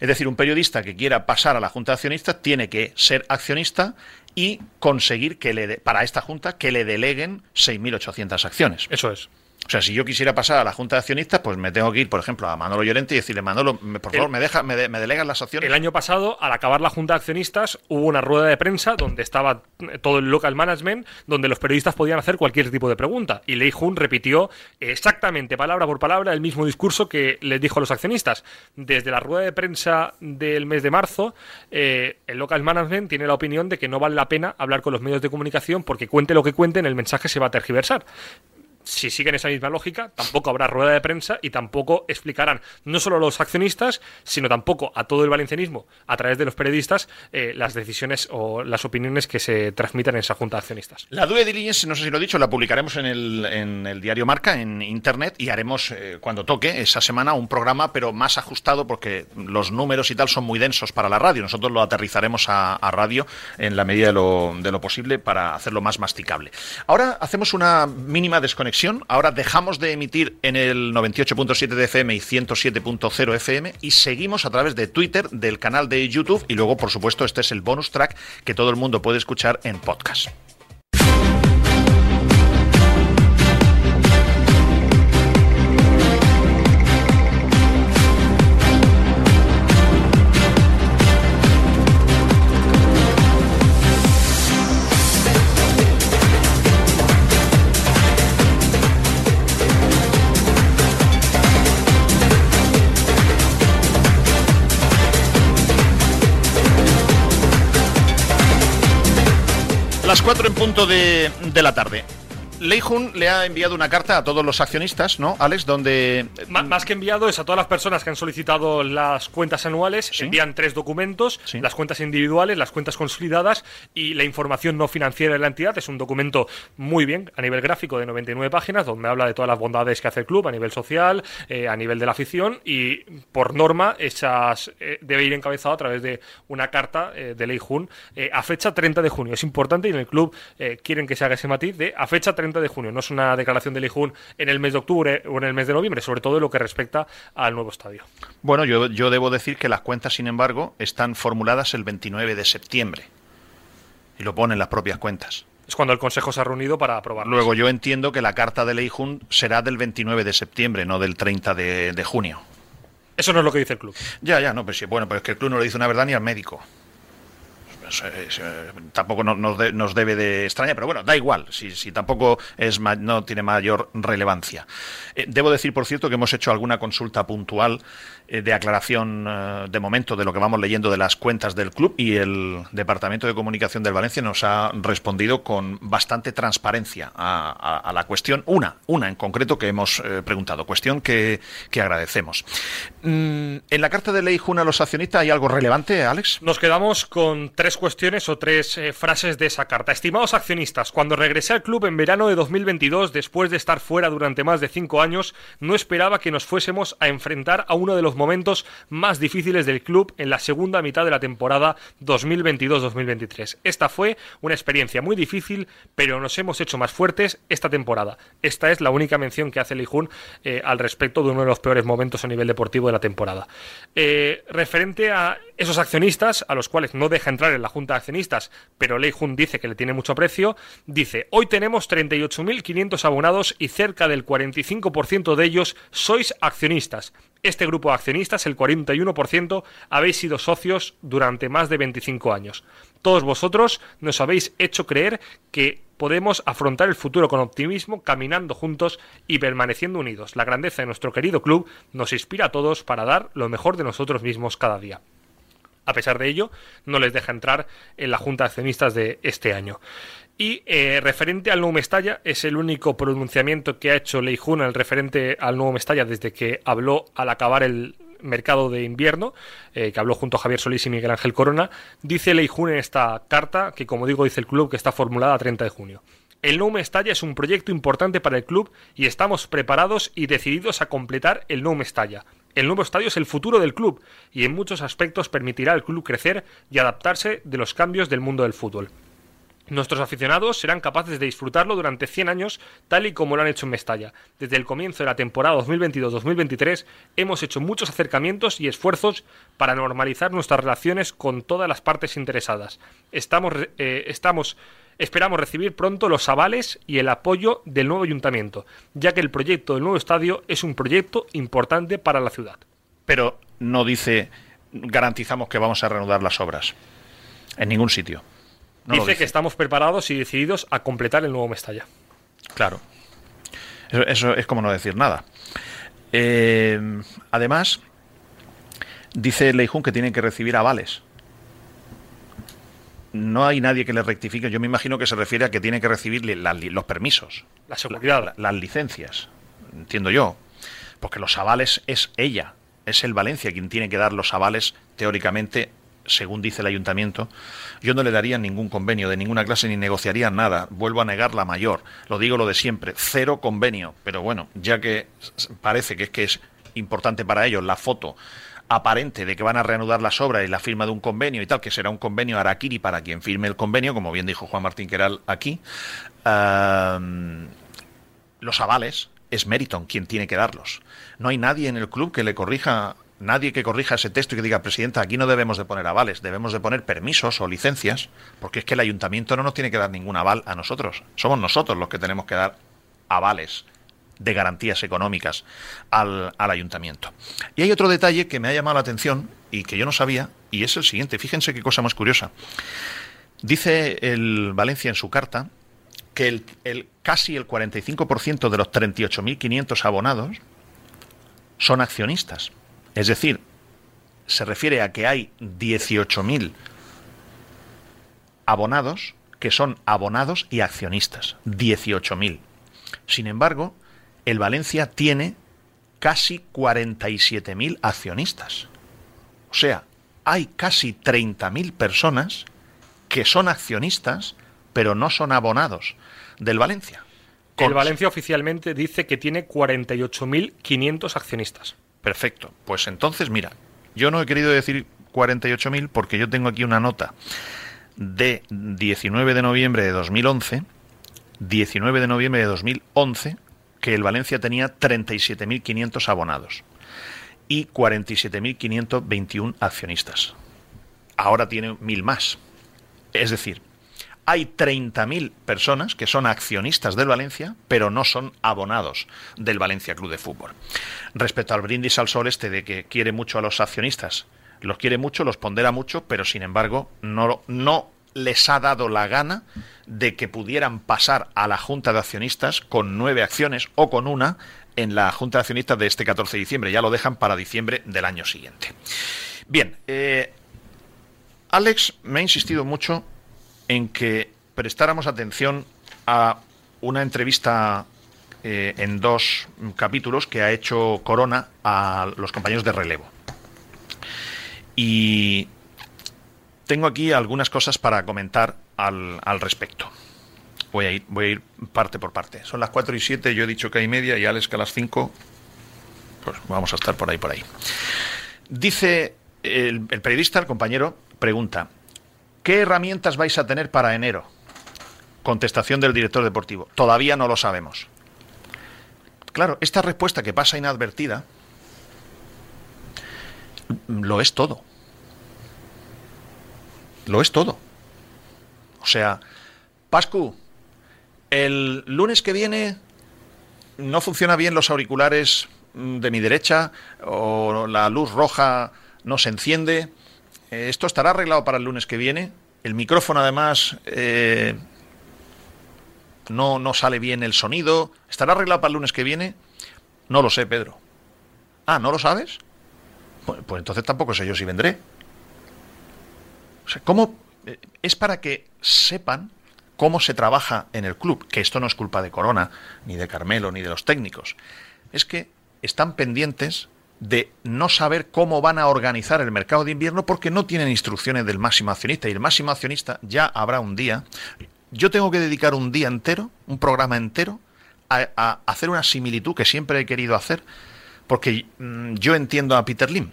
Es decir, un periodista que quiera pasar a la Junta de Accionistas tiene que ser accionista y conseguir que le para esta Junta que le deleguen 6.800 acciones. Eso es. O sea, si yo quisiera pasar a la Junta de Accionistas, pues me tengo que ir, por ejemplo, a Manolo Llorente y decirle, Manolo, por favor, me, deja, me, delegan las acciones. El año pasado, al acabar la Junta de Accionistas, hubo una rueda de prensa donde estaba todo el local management, donde los periodistas podían hacer cualquier tipo de pregunta. Y Lei Jun repitió exactamente, palabra por palabra, el mismo discurso que les dijo a los accionistas. Desde la rueda de prensa del mes de marzo, eh, el local management tiene la opinión de que no vale la pena hablar con los medios de comunicación porque cuente lo que cuenten, el mensaje se va a tergiversar si siguen esa misma lógica, tampoco habrá rueda de prensa y tampoco explicarán no solo a los accionistas, sino tampoco a todo el valencianismo, a través de los periodistas, eh, las decisiones o las opiniones que se transmitan en esa junta de accionistas. La due diligence, no sé si lo he dicho, la publicaremos en el, en el diario Marca, en internet, y haremos, eh, cuando toque, esa semana, un programa, pero más ajustado, porque los números y tal son muy densos para la radio. Nosotros lo aterrizaremos a, a radio en la medida de lo, de lo posible para hacerlo más masticable. Ahora hacemos una mínima desconexión Ahora dejamos de emitir en el 98.7 de FM y 107.0 FM y seguimos a través de Twitter, del canal de YouTube y luego, por supuesto, este es el bonus track que todo el mundo puede escuchar en podcast. Las 4 en punto de, la tarde. Leijun le ha enviado una carta a todos los accionistas, ¿no, Alex? Donde. M- más que enviado es a todas las personas que han solicitado las cuentas anuales, envían tres documentos, las cuentas individuales, las cuentas consolidadas y la información no financiera de la entidad. Es un documento muy bien a nivel gráfico de 99 páginas, donde habla de todas las bondades que hace el club a nivel social, eh, a nivel de la afición y por norma esas eh, debe ir encabezado a través de una carta eh, de Lei Jun eh, a fecha 30 de junio. Es importante y en el club eh, quieren que se haga ese matiz de a fecha 30 de junio. No es una declaración de Lei Jun en el mes de octubre o en el mes de noviembre, sobre todo en lo que respecta al nuevo estadio. Bueno, yo, yo debo decir que las cuentas, sin embargo, están formuladas el 29 de septiembre. Y lo ponen las propias cuentas. Es cuando el Consejo se ha reunido para aprobarlo. Luego yo entiendo que la carta de Leijun será del 29 de septiembre, no del 30 de, de junio. Eso no es lo que dice el club. Ya, ya, no, pero sí, bueno, pero es que el club no le dice una verdad ni al médico. Tampoco no- nos, nos debe de extrañar, pero bueno, da igual, si, si tampoco es no tiene mayor relevancia. Eh, debo decir, por cierto, que hemos hecho alguna consulta puntual eh, de aclaración eh, de momento de lo que vamos leyendo de las cuentas del club y el Departamento de Comunicación del Valencia nos ha respondido con bastante transparencia a, la cuestión, una, una en concreto que hemos preguntado, cuestión que, que agradecemos. Mm, en la carta de ley Juna a los accionistas hay algo relevante, Alex. Nos quedamos con tres cuestiones o tres eh, frases de esa carta. Estimados accionistas, cuando regresé al club en verano de 2022, después de estar fuera durante más de cinco años, no esperaba que nos fuésemos a enfrentar a uno de los momentos más difíciles del club en la segunda mitad de la temporada 2022-2023. Esta fue una experiencia muy difícil, pero nos hemos hecho más fuertes esta temporada. Esta es la única mención que hace Lijun eh, al respecto de uno de los peores momentos a nivel deportivo de la temporada. Eh, referente a esos accionistas, a los cuales no deja entrar en la junta de accionistas, pero Leijun dice que le tiene mucho aprecio, dice, hoy tenemos 38.500 abonados y cerca del 45% de ellos sois accionistas. Este grupo de accionistas, el 41%, habéis sido socios durante más de 25 años. Todos vosotros nos habéis hecho creer que podemos afrontar el futuro con optimismo, caminando juntos y permaneciendo unidos. La grandeza de nuestro querido club nos inspira a todos para dar lo mejor de nosotros mismos cada día. A pesar de ello, no les deja entrar en la Junta de Accionistas de este año. Y eh, referente al nuevo Mestalla, es el único pronunciamiento que ha hecho Leijun al referente al nuevo Mestalla desde que habló al acabar el mercado de invierno, eh, que habló junto a Javier Solís y Miguel Ángel Corona. Dice Leijun en esta carta, que como digo dice el club, que está formulada a 30 de junio. El Nou Mestalla es un proyecto importante para el club y estamos preparados y decididos a completar el Nou Mestalla. El nuevo estadio es el futuro del club y en muchos aspectos permitirá al club crecer y adaptarse de los cambios del mundo del fútbol. Nuestros aficionados serán capaces de disfrutarlo durante 100 años tal y como lo han hecho en Mestalla. Desde el comienzo de la temporada 2022-2023 hemos hecho muchos acercamientos y esfuerzos para normalizar nuestras relaciones con todas las partes interesadas. Eh, estamos Esperamos recibir pronto los avales y el apoyo del nuevo ayuntamiento, ya que el proyecto del nuevo estadio es un proyecto importante para la ciudad. Pero no dice garantizamos que vamos a reanudar las obras. En ningún sitio. No dice, que estamos preparados y decididos a completar el nuevo Mestalla. Claro. Eso, eso es como no decir nada. Eh, además, dice Leijun que tienen que recibir avales. No hay nadie que le rectifique. Yo me imagino que se refiere a que tiene que recibir li- las li- los permisos. La seguridad. la- las licencias. Entiendo yo. Porque los avales es ella. Es el Valencia quien tiene que dar los avales, teóricamente, según dice el ayuntamiento. Yo no le daría ningún convenio de ninguna clase ni negociaría nada. Vuelvo a negar la mayor. Lo digo lo de siempre. Cero convenio. Pero bueno, ya que parece que es que es importante para ellos la foto aparente de que van a reanudar las obras y la firma de un convenio y tal, que será un convenio Araquiri para quien firme el convenio, como bien dijo Juan Martín Queral aquí, los avales es Meriton quien tiene que darlos. No hay nadie en el club que le corrija, nadie que corrija ese texto y que diga, presidenta, aquí no debemos de poner avales, debemos de poner permisos o licencias, porque es que el ayuntamiento no nos tiene que dar ningún aval a nosotros. Somos nosotros los que tenemos que dar avales de garantías económicas al, al ayuntamiento. Y hay otro detalle que me ha llamado la atención y que yo no sabía, y es el siguiente. Fíjense qué cosa más curiosa. Dice el Valencia en su carta que el, el- casi el 45% de los 38.500 abonados son accionistas. Es decir, se refiere a que hay 18.000 abonados que son abonados y accionistas. 18.000. Sin embargo, el Valencia tiene casi 47.000 accionistas. O sea, hay casi 30.000 personas que son accionistas, pero no son abonados del Valencia. El Valencia oficialmente dice que tiene 48.500 accionistas. Perfecto. Pues entonces, mira, yo no he querido decir 48.000 porque yo tengo aquí una nota de 19 de noviembre de 2011, 19 de noviembre de 2011, que el Valencia tenía 37.500 abonados y 47.521 accionistas. Ahora tiene mil más. Es decir, hay 30.000 personas que son accionistas del Valencia, pero no son abonados del Valencia Club de Fútbol. Respecto al brindis al sol este de que quiere mucho a los accionistas, los quiere mucho, los pondera mucho, pero sin embargo no, no les ha dado la gana de que pudieran pasar a la Junta de Accionistas con nueve acciones o con una en la Junta de Accionistas de este 14 de diciembre. Ya lo dejan para diciembre del año siguiente. Bien, eh, Alex me ha insistido mucho en que prestáramos atención a una entrevista eh, en dos capítulos que ha hecho Corona a los compañeros de relevo. Y tengo aquí algunas cosas para comentar al, respecto. Voy a, ir, voy a ir parte por parte. Son las 4 y 7, yo he dicho que hay media y Alex que a las 5, pues vamos a estar por ahí, por ahí. Dice el periodista, el compañero, pregunta, ¿qué herramientas vais a tener para enero? Contestación del director deportivo, todavía no lo sabemos. Claro, esta respuesta que pasa inadvertida lo es todo. Lo es todo. O sea, Pascu, el lunes que viene no funciona bien los auriculares mm, de mi derecha o la luz roja no se enciende. Eh, Esto estará arreglado para el lunes que viene. El micrófono además eh, no, no sale bien el sonido. ¿Estará arreglado para el lunes que viene? No lo sé, Pedro. Ah, ¿no lo sabes? Pues, entonces tampoco sé yo si vendré. O sea, ¿cómo? Eh, Es para que sepan cómo se trabaja en el club, que esto no es culpa de Corona, ni de Carmelo, ni de los técnicos. Es que están pendientes de no saber cómo van a organizar el mercado de invierno porque no tienen instrucciones del máximo accionista y el máximo accionista ya habrá un día. Yo tengo que dedicar un día entero, un programa entero, a, a hacer una similitud que siempre he querido hacer porque mm, yo entiendo a Peter Lim.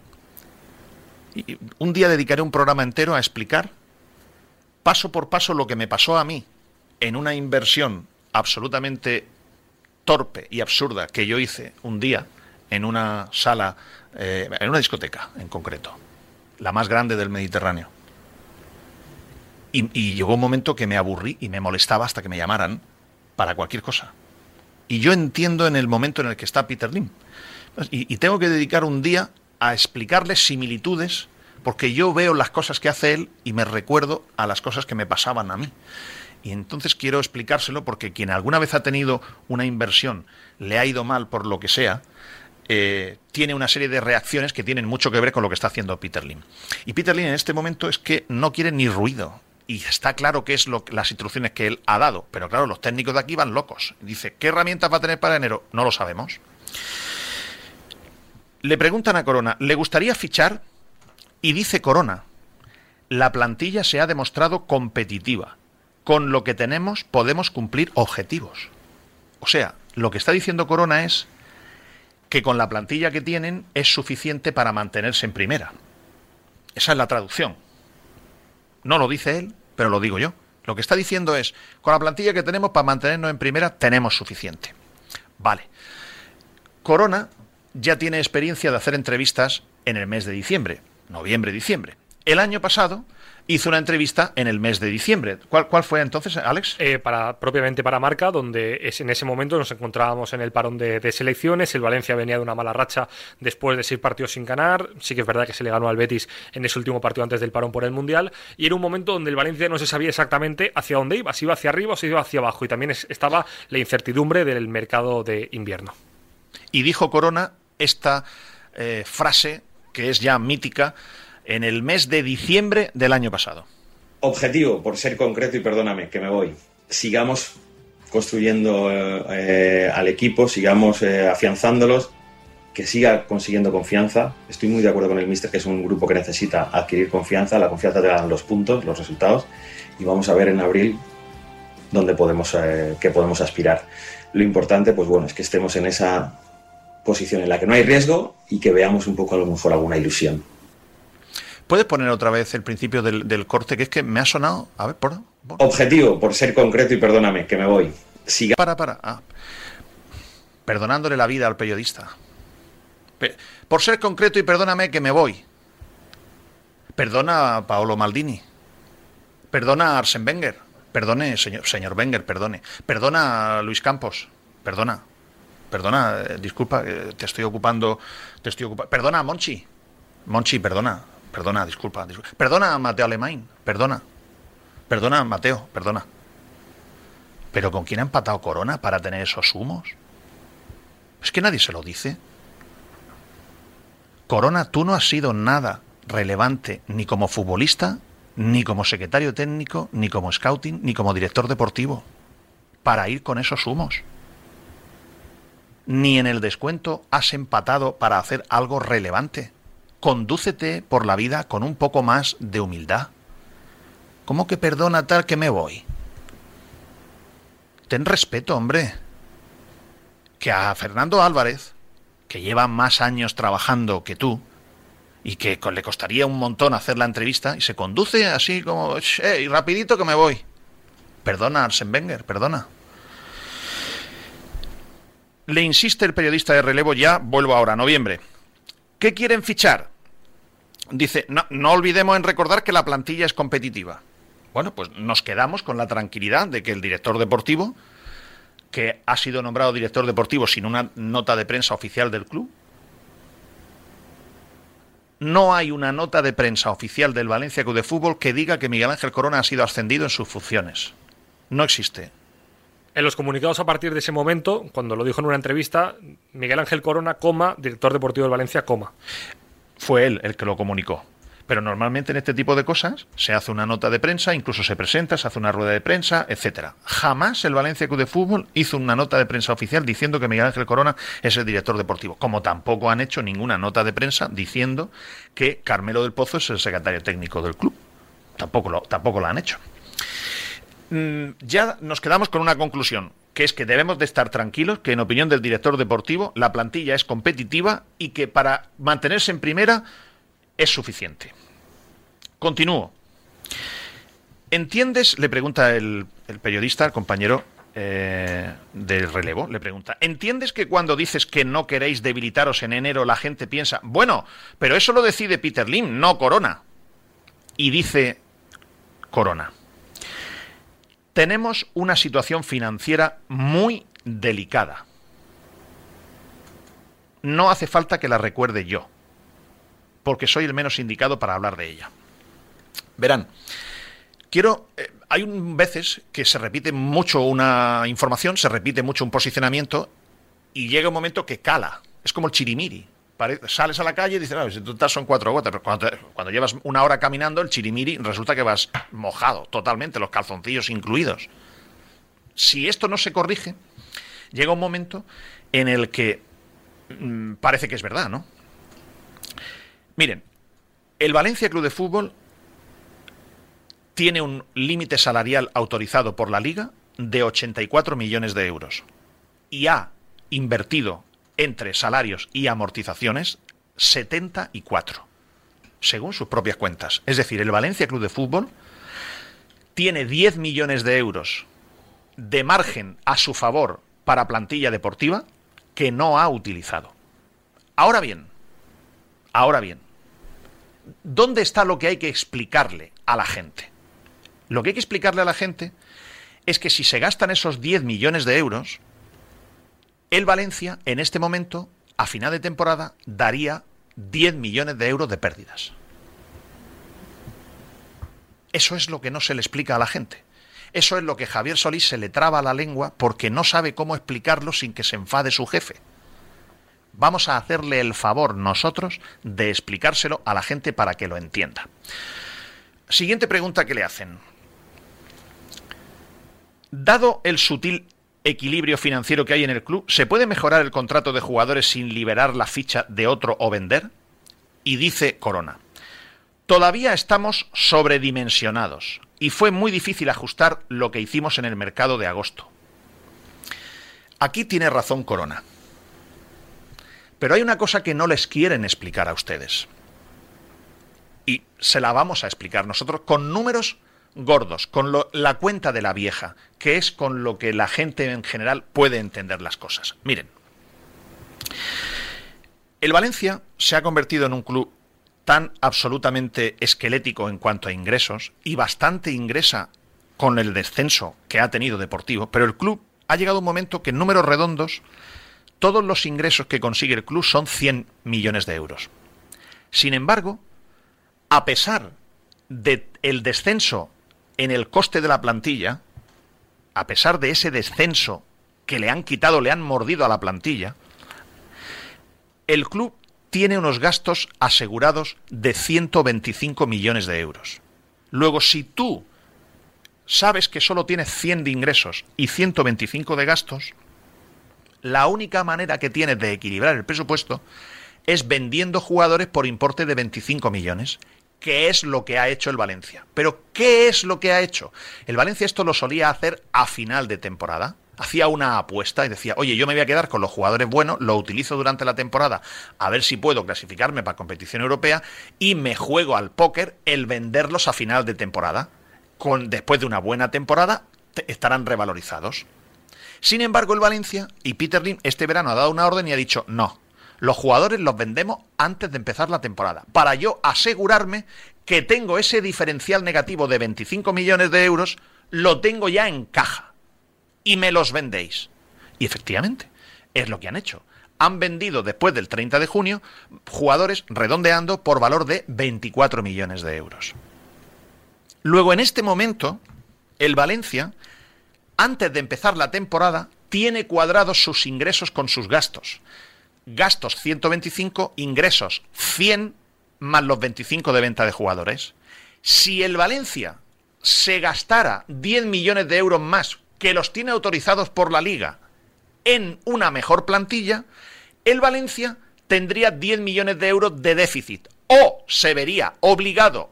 Y un día dedicaré un programa entero a explicar paso por paso lo que me pasó a mí en una inversión absolutamente torpe y absurda que yo hice un día en una sala, eh, en una discoteca en concreto, la más grande del Mediterráneo. Y, llegó un momento que me aburrí y me molestaba hasta que me llamaran para cualquier cosa. Y yo entiendo en el momento en el que está Peter Lim. Y, y tengo que dedicar un día a explicarles similitudes porque yo veo las cosas que hace él y me recuerdo a las cosas que me pasaban a mí. Y entonces quiero explicárselo porque quien alguna vez ha tenido una inversión, le ha ido mal por lo que sea, eh, tiene una serie de reacciones que tienen mucho que ver con lo que está haciendo Peter Lim. Y Peter Lim en este momento es que no quiere ni ruido. Y está claro que es lo, las instrucciones que él ha dado. Pero claro, los técnicos de aquí van locos. Dice, ¿qué herramientas va a tener para enero? No lo sabemos. Le preguntan a Corona, ¿le gustaría fichar? Y dice Corona, la plantilla se ha demostrado competitiva. Con lo que tenemos podemos cumplir objetivos. O sea, lo que está diciendo Corona es que con la plantilla que tienen es suficiente para mantenerse en primera. Esa es la traducción. No lo dice él, pero lo digo yo. Lo que está diciendo es, con la plantilla que tenemos para mantenernos en primera, tenemos suficiente. Vale. Corona ya tiene experiencia de hacer entrevistas en el mes de diciembre, noviembre, diciembre. El año pasado hizo una entrevista en el mes de diciembre. ¿Cuál, cuál fue entonces, Alex? Eh, para, propiamente para Marca, donde es, en ese momento nos encontrábamos en el parón de, de, selecciones. El Valencia venía de una mala racha después de seis partidos sin ganar. Sí que es verdad que se le ganó al Betis en ese último partido antes del parón por el Mundial. Y era un momento donde el Valencia no se sabía exactamente hacia dónde iba, si iba hacia arriba o si iba hacia abajo. Y también es, estaba la incertidumbre del mercado de invierno. Y dijo Corona esta eh, frase que es ya mítica en el mes de diciembre del año pasado. Objetivo, por ser concreto y perdóname que me voy, sigamos construyendo eh, al equipo, sigamos eh, afianzándolos, que siga consiguiendo confianza. Estoy muy de acuerdo con el Mister, que es un grupo que necesita adquirir confianza. La confianza te dan los puntos, los resultados, y vamos a ver en abril dónde podemos, eh, qué podemos aspirar. Lo importante, pues bueno, es que estemos en esa posición en la que no hay riesgo y que veamos un poco a lo mejor alguna ilusión. ¿Puedes poner otra vez el principio del, del corte? Que es que me ha sonado. A ver, por. por- Objetivo, por ser concreto y perdóname, que me voy. Siga. Para, para. Ah. Perdonándole la vida al periodista. Pe- por ser concreto y perdóname que me voy. Perdona a Paolo Maldini. Perdona a Arsen Wenger. Perdone, señor, señor Wenger, perdone. Perdona a Luis Campos. Perdona. Perdona, eh, disculpa, eh, te estoy ocupando. Te estoy ocupando. Perdona a Monchi. Monchi, perdona. Perdona, disculpa. Perdona Mateo Alemán. Perdona. Perdona, Mateo, perdona. ¿Pero con quién ha empatado Corona para tener esos humos? Es que nadie se lo dice. Corona, tú no has sido nada relevante ni como futbolista, ni como secretario técnico, ni como scouting, ni como director deportivo, para ir con esos humos. Ni en el descuento has empatado para hacer algo relevante. Condúcete por la vida con un poco más de humildad. ¿Cómo que perdona tal que me voy? Ten respeto, hombre. Que a Fernando Álvarez, que lleva más años trabajando que tú, y que le costaría un montón hacer la entrevista, y se conduce así como, ¡eh, rapidito que me voy! Perdona, Arsen Wenger, perdona. Le insiste el periodista de relevo ya, vuelvo ahora, noviembre. ¿Qué quieren fichar? Dice, no, olvidemos en recordar que la plantilla es competitiva. Bueno, pues nos quedamos con la tranquilidad de que el director deportivo, que ha sido nombrado director deportivo sin una nota de prensa oficial del club, no hay una nota de prensa oficial del Valencia Club de Fútbol que diga que Miguel Ángel Corona ha sido ascendido en sus funciones. No existe. En los comunicados a partir de ese momento, cuando lo dijo en una entrevista, Miguel Ángel Corona, coma, director deportivo del Valencia, coma. Fue él el que lo comunicó. Pero normalmente en este tipo de cosas se hace una nota de prensa, incluso se presenta, se hace una rueda de prensa, etcétera. Jamás el Valencia Club de Fútbol hizo una nota de prensa oficial diciendo que Miguel Ángel Corona es el director deportivo, como tampoco han hecho ninguna nota de prensa diciendo que Carmelo del Pozo es el secretario técnico del club. Tampoco tampoco lo han hecho. Mm, ya nos quedamos con una conclusión, que es que debemos de estar tranquilos, que en opinión del director deportivo la plantilla es competitiva y que para mantenerse en primera es suficiente. Continúo. ¿Entiendes? Le pregunta el, periodista, el compañero eh, del relevo, le pregunta, ¿entiendes que cuando dices que no queréis debilitaros en enero la gente piensa, bueno, pero eso lo decide Peter Lim, no Corona? Y dice Corona, tenemos una situación financiera muy delicada. No hace falta que la recuerde yo, porque soy el menos indicado para hablar de ella. Verán, quiero. eh, hay un, veces que se repite mucho una información, se repite mucho un posicionamiento y llega un momento que cala. Es como el chirimiri. Sales a la calle y dices, no, si tú estás son cuatro gotas, pero cuando llevas una hora caminando, el chirimiri resulta que vas mojado totalmente, los calzoncillos incluidos. Si esto no se corrige, llega un momento en el que mm, parece que es verdad, ¿no? Miren, el Valencia Club de Fútbol tiene un límite salarial autorizado por la liga de 84 millones de euros y ha invertido entre salarios y amortizaciones 74, según sus propias cuentas. Es decir, el Valencia Club de Fútbol tiene 10 millones de euros de margen a su favor para plantilla deportiva que no ha utilizado. Ahora bien, ahora bien, ¿dónde está lo que hay que explicarle a la gente? Lo que hay que explicarle a la gente es que si se gastan esos 10 millones de euros, el Valencia en este momento, a final de temporada, daría 10 millones de euros de pérdidas. Eso es lo que no se le explica a la gente. Eso es lo que Javier Solís se le traba la lengua porque no sabe cómo explicarlo sin que se enfade su jefe. Vamos a hacerle el favor nosotros de explicárselo a la gente para que lo entienda. Siguiente pregunta que le hacen. Dado el sutil equilibrio financiero que hay en el club? ¿Se puede mejorar el contrato de jugadores sin liberar la ficha de otro o vender? Y dice Corona, todavía estamos sobredimensionados y fue muy difícil ajustar lo que hicimos en el mercado de agosto. Aquí tiene razón Corona. Pero hay una cosa que no les quieren explicar a ustedes. Y se la vamos a explicar nosotros con números gordos, con la cuenta de la vieja, que es con lo que la gente en general puede entender las cosas. Miren, el Valencia se ha convertido en un club tan absolutamente esquelético en cuanto a ingresos y bastante ingresa con el descenso que ha tenido deportivo, pero el club ha llegado un momento que en números redondos todos los ingresos que consigue el club son 100 millones de euros. Sin embargo, a pesar del descenso en el coste de la plantilla, a pesar de ese descenso que le han quitado, le han mordido a la plantilla, el club tiene unos gastos asegurados de 125 millones de euros. Luego, si tú sabes que solo tienes 100 de ingresos y 125 de gastos, la única manera que tienes de equilibrar el presupuesto es vendiendo jugadores por importe de 25 millones, que es lo que ha hecho el Valencia. Pero, ¿qué es lo que ha hecho? El Valencia esto lo solía hacer a final de temporada. Hacía una apuesta y decía, oye, yo me voy a quedar con los jugadores buenos, lo utilizo durante la temporada a ver si puedo clasificarme para competición europea y me juego al póker el venderlos a final de temporada. Con, después de una buena temporada te- estarán revalorizados. Sin embargo, el Valencia y Peter Lim este verano ha dado una orden y ha dicho no. Los jugadores los vendemos antes de empezar la temporada, para yo asegurarme que tengo ese diferencial negativo de 25 millones de euros, lo tengo ya en caja y me los vendéis. Y efectivamente, es lo que han hecho. Han vendido después del 30 de junio jugadores redondeando por valor de 24 millones de euros. Luego, en este momento, el Valencia antes de empezar la temporada, tiene cuadrados sus ingresos con sus gastos. Gastos 125, ingresos 100 más los 25 de venta de jugadores. Si el Valencia se gastara 10 millones de euros más que los tiene autorizados por la liga en una mejor plantilla, el Valencia tendría 10 millones de euros de déficit o se vería obligado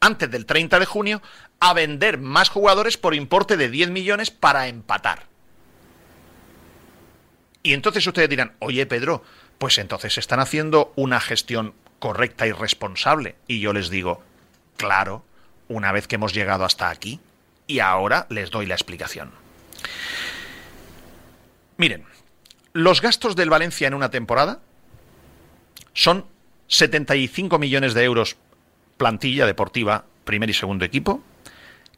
antes del 30 de junio a vender más jugadores por importe de 10 millones para empatar. Y entonces ustedes dirán, oye Pedro, pues entonces están haciendo una gestión correcta y responsable. Y yo les digo, claro, una vez que hemos llegado hasta aquí, y ahora les doy la explicación. Miren, los gastos del Valencia en una temporada son 75 millones de euros plantilla deportiva, primer y segundo equipo,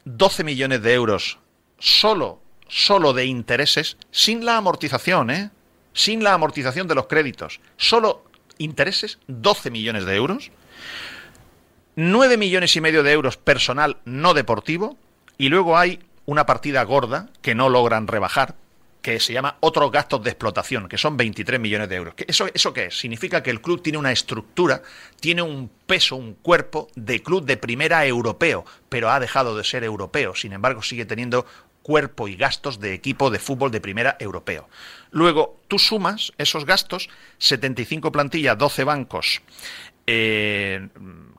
12 millones de euros solo, solo de intereses, sin la amortización, ¿eh? Sin la amortización de los créditos. Solo intereses, 12 millones de euros. 9 millones y medio de euros personal no deportivo. Y luego hay una partida gorda que no logran rebajar, que se llama otros gastos de explotación, que son 23 millones de euros. ¿Qué- ¿Eso, ¿Eso qué es? Significa que el club tiene una estructura, tiene un peso, un cuerpo de club de primera europeo, pero ha dejado de ser europeo. Sin embargo, sigue teniendo cuerpo y gastos de equipo de fútbol de primera europeo. Luego, tú sumas esos gastos, 75 plantillas, 12 bancos, eh,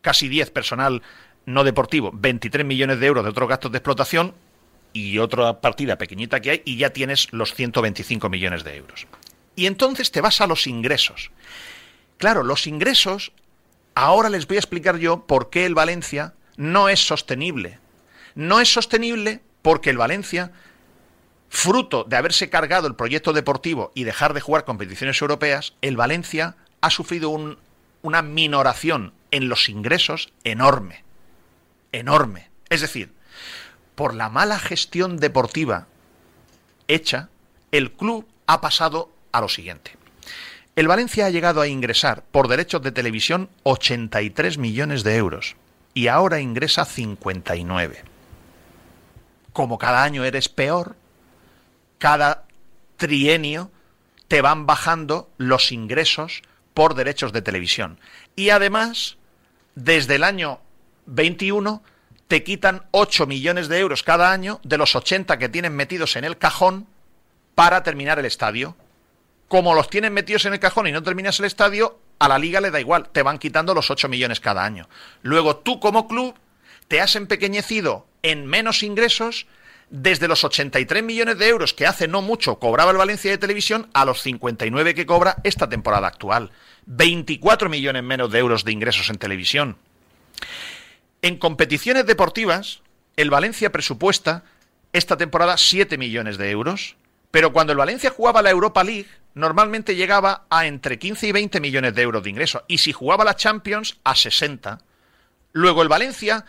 casi 10 personal no deportivo, 23 millones de euros de otros gastos de explotación, y otra partida pequeñita que hay y ya tienes los 125 millones de euros. Y entonces te vas a los ingresos. Claro, los ingresos, ahora les voy a explicar yo por qué el Valencia no es sostenible. No es sostenible porque el Valencia, fruto de haberse cargado el proyecto deportivo y dejar de jugar competiciones europeas, el Valencia ha sufrido un- una minoración en los ingresos enorme. Enorme. Es decir, por la mala gestión deportiva hecha, el club ha pasado a lo siguiente. El Valencia ha llegado a ingresar por derechos de televisión 83 millones de euros y ahora ingresa 59. Como cada año eres peor, cada trienio te van bajando los ingresos por derechos de televisión. Y además, desde el año 21 te quitan 8 millones de euros cada año de los 80 que tienen metidos en el cajón para terminar el estadio. Como los tienen metidos en el cajón y no terminas el estadio, a la liga le da igual, te van quitando los 8 millones cada año. Luego tú como club te has empequeñecido en menos ingresos desde los 83 millones de euros que hace no mucho cobraba el Valencia de Televisión a los 59 que cobra esta temporada actual. 24 millones menos de euros de ingresos en televisión. En competiciones deportivas, el Valencia presupuesta esta temporada 7 millones de euros, pero cuando el Valencia jugaba la Europa League, normalmente llegaba a entre 15 y 20 millones de euros de ingresos, y si jugaba la Champions, a 60. Luego el Valencia,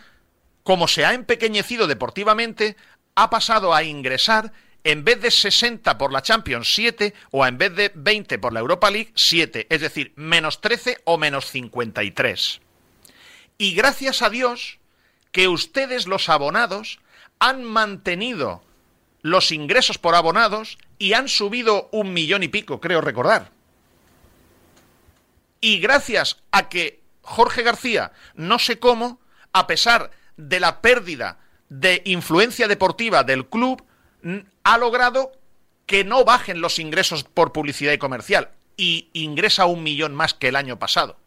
como se ha empequeñecido deportivamente, ha pasado a ingresar en vez de 60 por la Champions 7 o en vez de 20 por la Europa League 7, es decir, menos 13 o menos 53. Y gracias a Dios que ustedes los abonados han mantenido los ingresos por abonados y han subido un millón y pico, creo recordar. Y gracias a que Jorge García, no sé cómo, a pesar de la pérdida de influencia deportiva del club, ha logrado que no bajen los ingresos por publicidad y comercial y ingresa un millón más que el año pasado.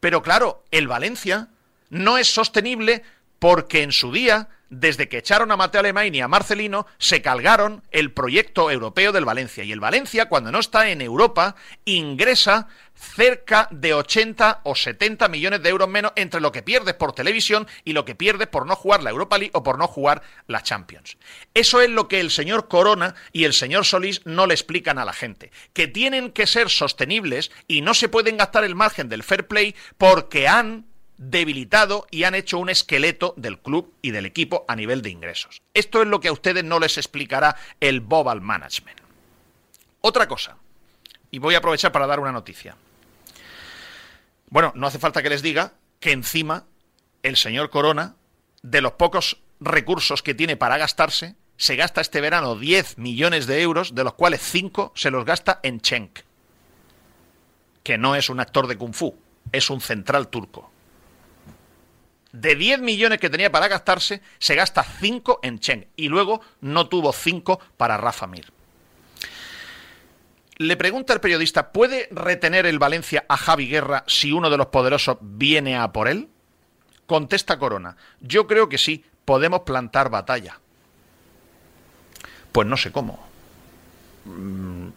Pero claro, el Valencia no es sostenible porque en su día, desde que echaron a Mateo Alemán y a Marcelino, se calgaron el proyecto europeo del Valencia. Y el Valencia, cuando no está en Europa, ingresa cerca de 80 o 70 millones de euros menos entre lo que pierdes por televisión y lo que pierdes por no jugar la Europa League o por no jugar la Champions. Eso es lo que el señor Corona y el señor Solís no le explican a la gente, que tienen que ser sostenibles y no se pueden gastar el margen del fair play porque han debilitado y han hecho un esqueleto del club y del equipo a nivel de ingresos. Esto es lo que a ustedes no les explicará el Bobal Management. Otra cosa, y voy a aprovechar para dar una noticia. Bueno, no hace falta que les diga que encima el señor Corona, de los pocos recursos que tiene para gastarse, se gasta este verano 10 millones de euros, de los cuales 5 se los gasta en Chenk, que no es un actor de kung fu, es un central turco. De 10 millones que tenía para gastarse, se gasta 5 en Cheng y luego no tuvo 5 para Rafa Mir. Le pregunta el periodista, ¿puede retener el Valencia a Javi Guerra si uno de los poderosos viene a por él? Contesta Corona, yo creo que sí, podemos plantar batalla. Pues no sé cómo. Mm,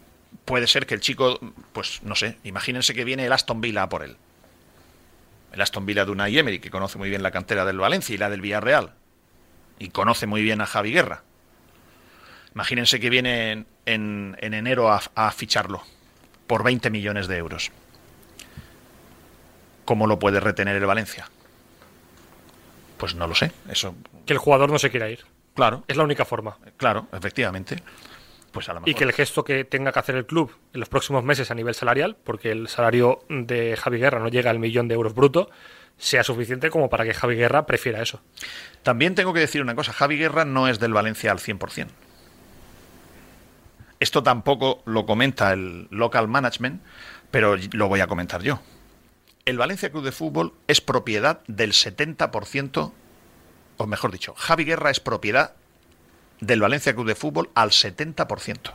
puede ser que el chico, pues no sé, imagínense que viene el Aston Villa a por él el Aston Villa de Unai Emery, que conoce muy bien la cantera del Valencia y la del Villarreal, y conoce muy bien a Javi Guerra. Imagínense que viene en, enero a, a, ficharlo por 20 millones de euros. ¿Cómo lo puede retener el Valencia? Pues no lo sé. Eso. Que el jugador no se quiera ir. Claro. Es la única forma. Claro, efectivamente. Pues y que el gesto que tenga que hacer el club en los próximos meses a nivel salarial, porque el salario de Javi Guerra no llega al millón de euros bruto, sea suficiente como para que Javi Guerra prefiera eso. También tengo que decir una cosa, Javi Guerra no es del Valencia al 100%. Esto tampoco lo comenta el local management, pero lo voy a comentar yo. El Valencia Club de Fútbol es propiedad del 70%, o mejor dicho, Javi Guerra es propiedad del Valencia Club de Fútbol al 70%.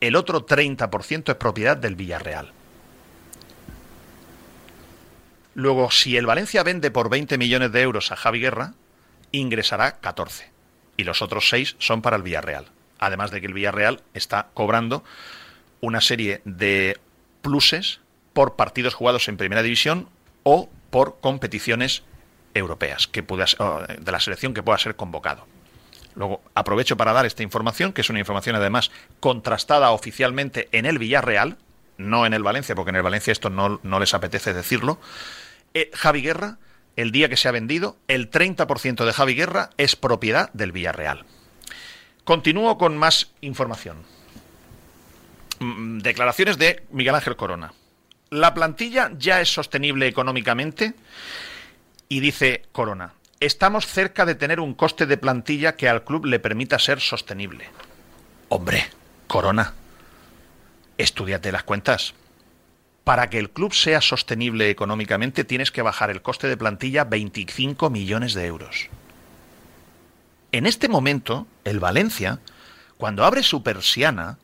El otro 30% es propiedad del Villarreal. Luego, si el Valencia vende por 20 millones de euros a Javi Guerra, ingresará 14. Y los otros 6 son para el Villarreal. Además de que el Villarreal está cobrando una serie de pluses por partidos jugados en primera división o por competiciones europeas que de la selección que pueda ser convocado. Luego aprovecho para dar esta información, que es una información además contrastada oficialmente en el Villarreal, no en el Valencia, porque en el Valencia esto no, les apetece decirlo. Eh, Javi Guerra, el día que se ha vendido, el 30% de Javi Guerra es propiedad del Villarreal. Continúo con más información. Mm, declaraciones de Miguel Ángel Corona. La plantilla ya es sostenible económicamente y dice Corona, estamos cerca de tener un coste de plantilla que al club le permita ser sostenible. Hombre, Corona, estudiate las cuentas. Para que el club sea sostenible económicamente tienes que bajar el coste de plantilla 25 millones de euros. En este momento, el Valencia, cuando abre su persiana,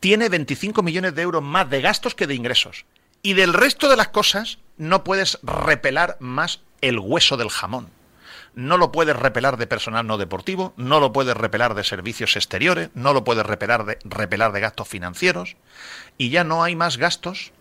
tiene 25 millones de euros más de gastos que de ingresos. Y del resto de las cosas no puedes repelar más el hueso del jamón. No lo puedes repelar de personal no deportivo, no lo puedes repelar de servicios exteriores, no lo puedes repelar de, repelar de gastos financieros, y ya no hay más gastos.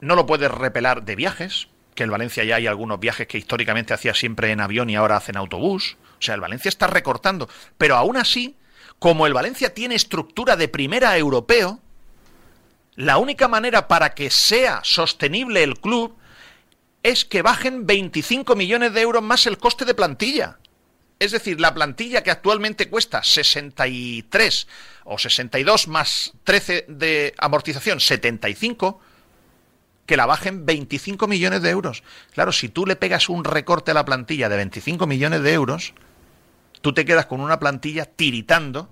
No lo puedes repelar de viajes, que el Valencia ya hay algunos viajes que históricamente hacía siempre en avión y ahora hacen autobús. O sea, el Valencia está recortando. Pero aún así, como el Valencia tiene estructura de primera europeo, la única manera para que sea sostenible el club es que bajen 25 millones de euros más el coste de plantilla. Es decir, la plantilla que actualmente cuesta 63 o 62 más 13 de amortización, 75, que la bajen 25 millones de euros. Claro, si tú le pegas un recorte a la plantilla de 25 millones de euros, tú te quedas con una plantilla tiritando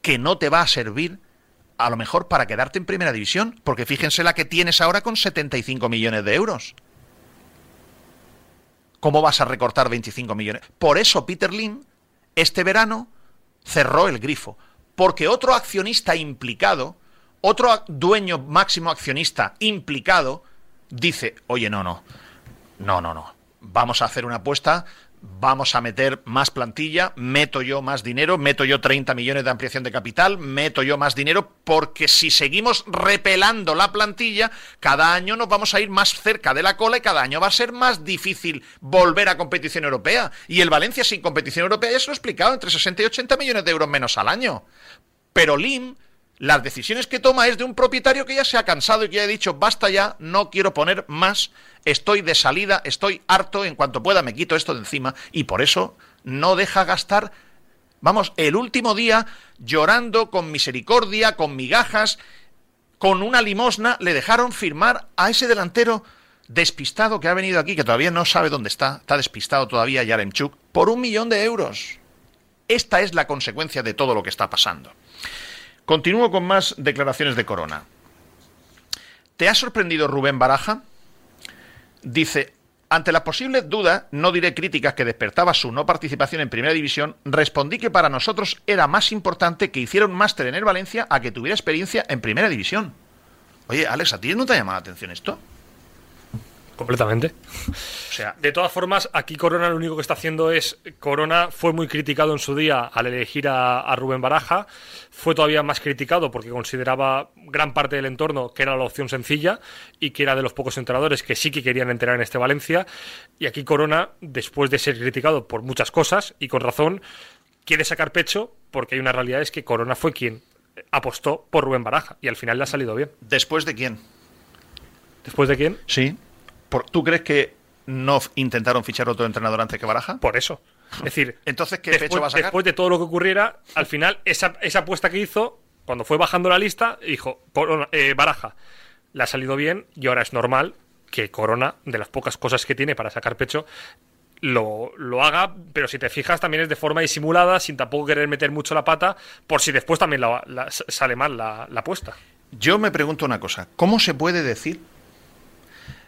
que no te va a servir a lo mejor para quedarte en primera división, porque fíjense la que tienes ahora con 75 millones de euros. ¿Cómo vas a recortar 25 millones? Por eso Peter Lim, este verano, cerró el grifo. Porque otro accionista implicado, otro dueño máximo accionista implicado, dice, oye, no, no, no, no, no, vamos a hacer una apuesta vamos a meter más plantilla, meto yo más dinero, meto yo 30 millones de ampliación de capital, meto yo más dinero, porque si seguimos repelando la plantilla, cada año nos vamos a ir más cerca de la cola y cada año va a ser más difícil volver a competición europea. Y el Valencia sin competición europea ya se lo he explicado, entre 60 y 80 millones de euros menos al año. Pero Lim las decisiones que toma es de un propietario que ya se ha cansado y que ya ha dicho, basta ya, no quiero poner más, estoy de salida, estoy harto, en cuanto pueda me quito esto de encima y por eso no deja gastar, vamos, el último día llorando con misericordia, con migajas, con una limosna, le dejaron firmar a ese delantero despistado que ha venido aquí, que todavía no sabe dónde está, está despistado todavía Yaremchuk, por un millón de euros. Esta es la consecuencia de todo lo que está pasando. Continúo con más declaraciones de Corona. ¿Te ha sorprendido Rubén Baraja? Dice, ante la posible duda, no diré críticas que despertaba su no participación en Primera División, respondí que para nosotros era más importante que hiciera un máster en el Valencia a que tuviera experiencia en Primera División. Oye, Alex, ¿a ti no te ha llamado la atención esto? Completamente. O sea, de todas formas, aquí Corona lo único que está haciendo es. Corona fue muy criticado en su día al elegir a, Rubén Baraja. Fue todavía más criticado porque consideraba gran parte del entorno que era la opción sencilla y que era de los pocos entrenadores que sí que querían entrenar en este Valencia. Y aquí Corona, después de ser criticado por muchas cosas y con razón, quiere sacar pecho porque hay una realidad es que Corona fue quien apostó por Rubén Baraja y al final le ha salido bien. ¿Después de quién? ¿Después de quién? Sí. ¿Tú crees que no intentaron fichar otro entrenador antes que Baraja? Por eso. Es decir, (laughs) entonces ¿qué después, pecho va a sacar? Después de todo lo que ocurriera, al final esa, esa apuesta que hizo, cuando fue bajando la lista, dijo eh, Baraja, le ha salido bien y ahora es normal que Corona, de las pocas cosas que tiene para sacar pecho, lo, lo, haga, pero si te fijas también es de forma disimulada, sin tampoco querer meter mucho la pata, por si después también sale mal la, la apuesta. Yo me pregunto una cosa, ¿cómo se puede decir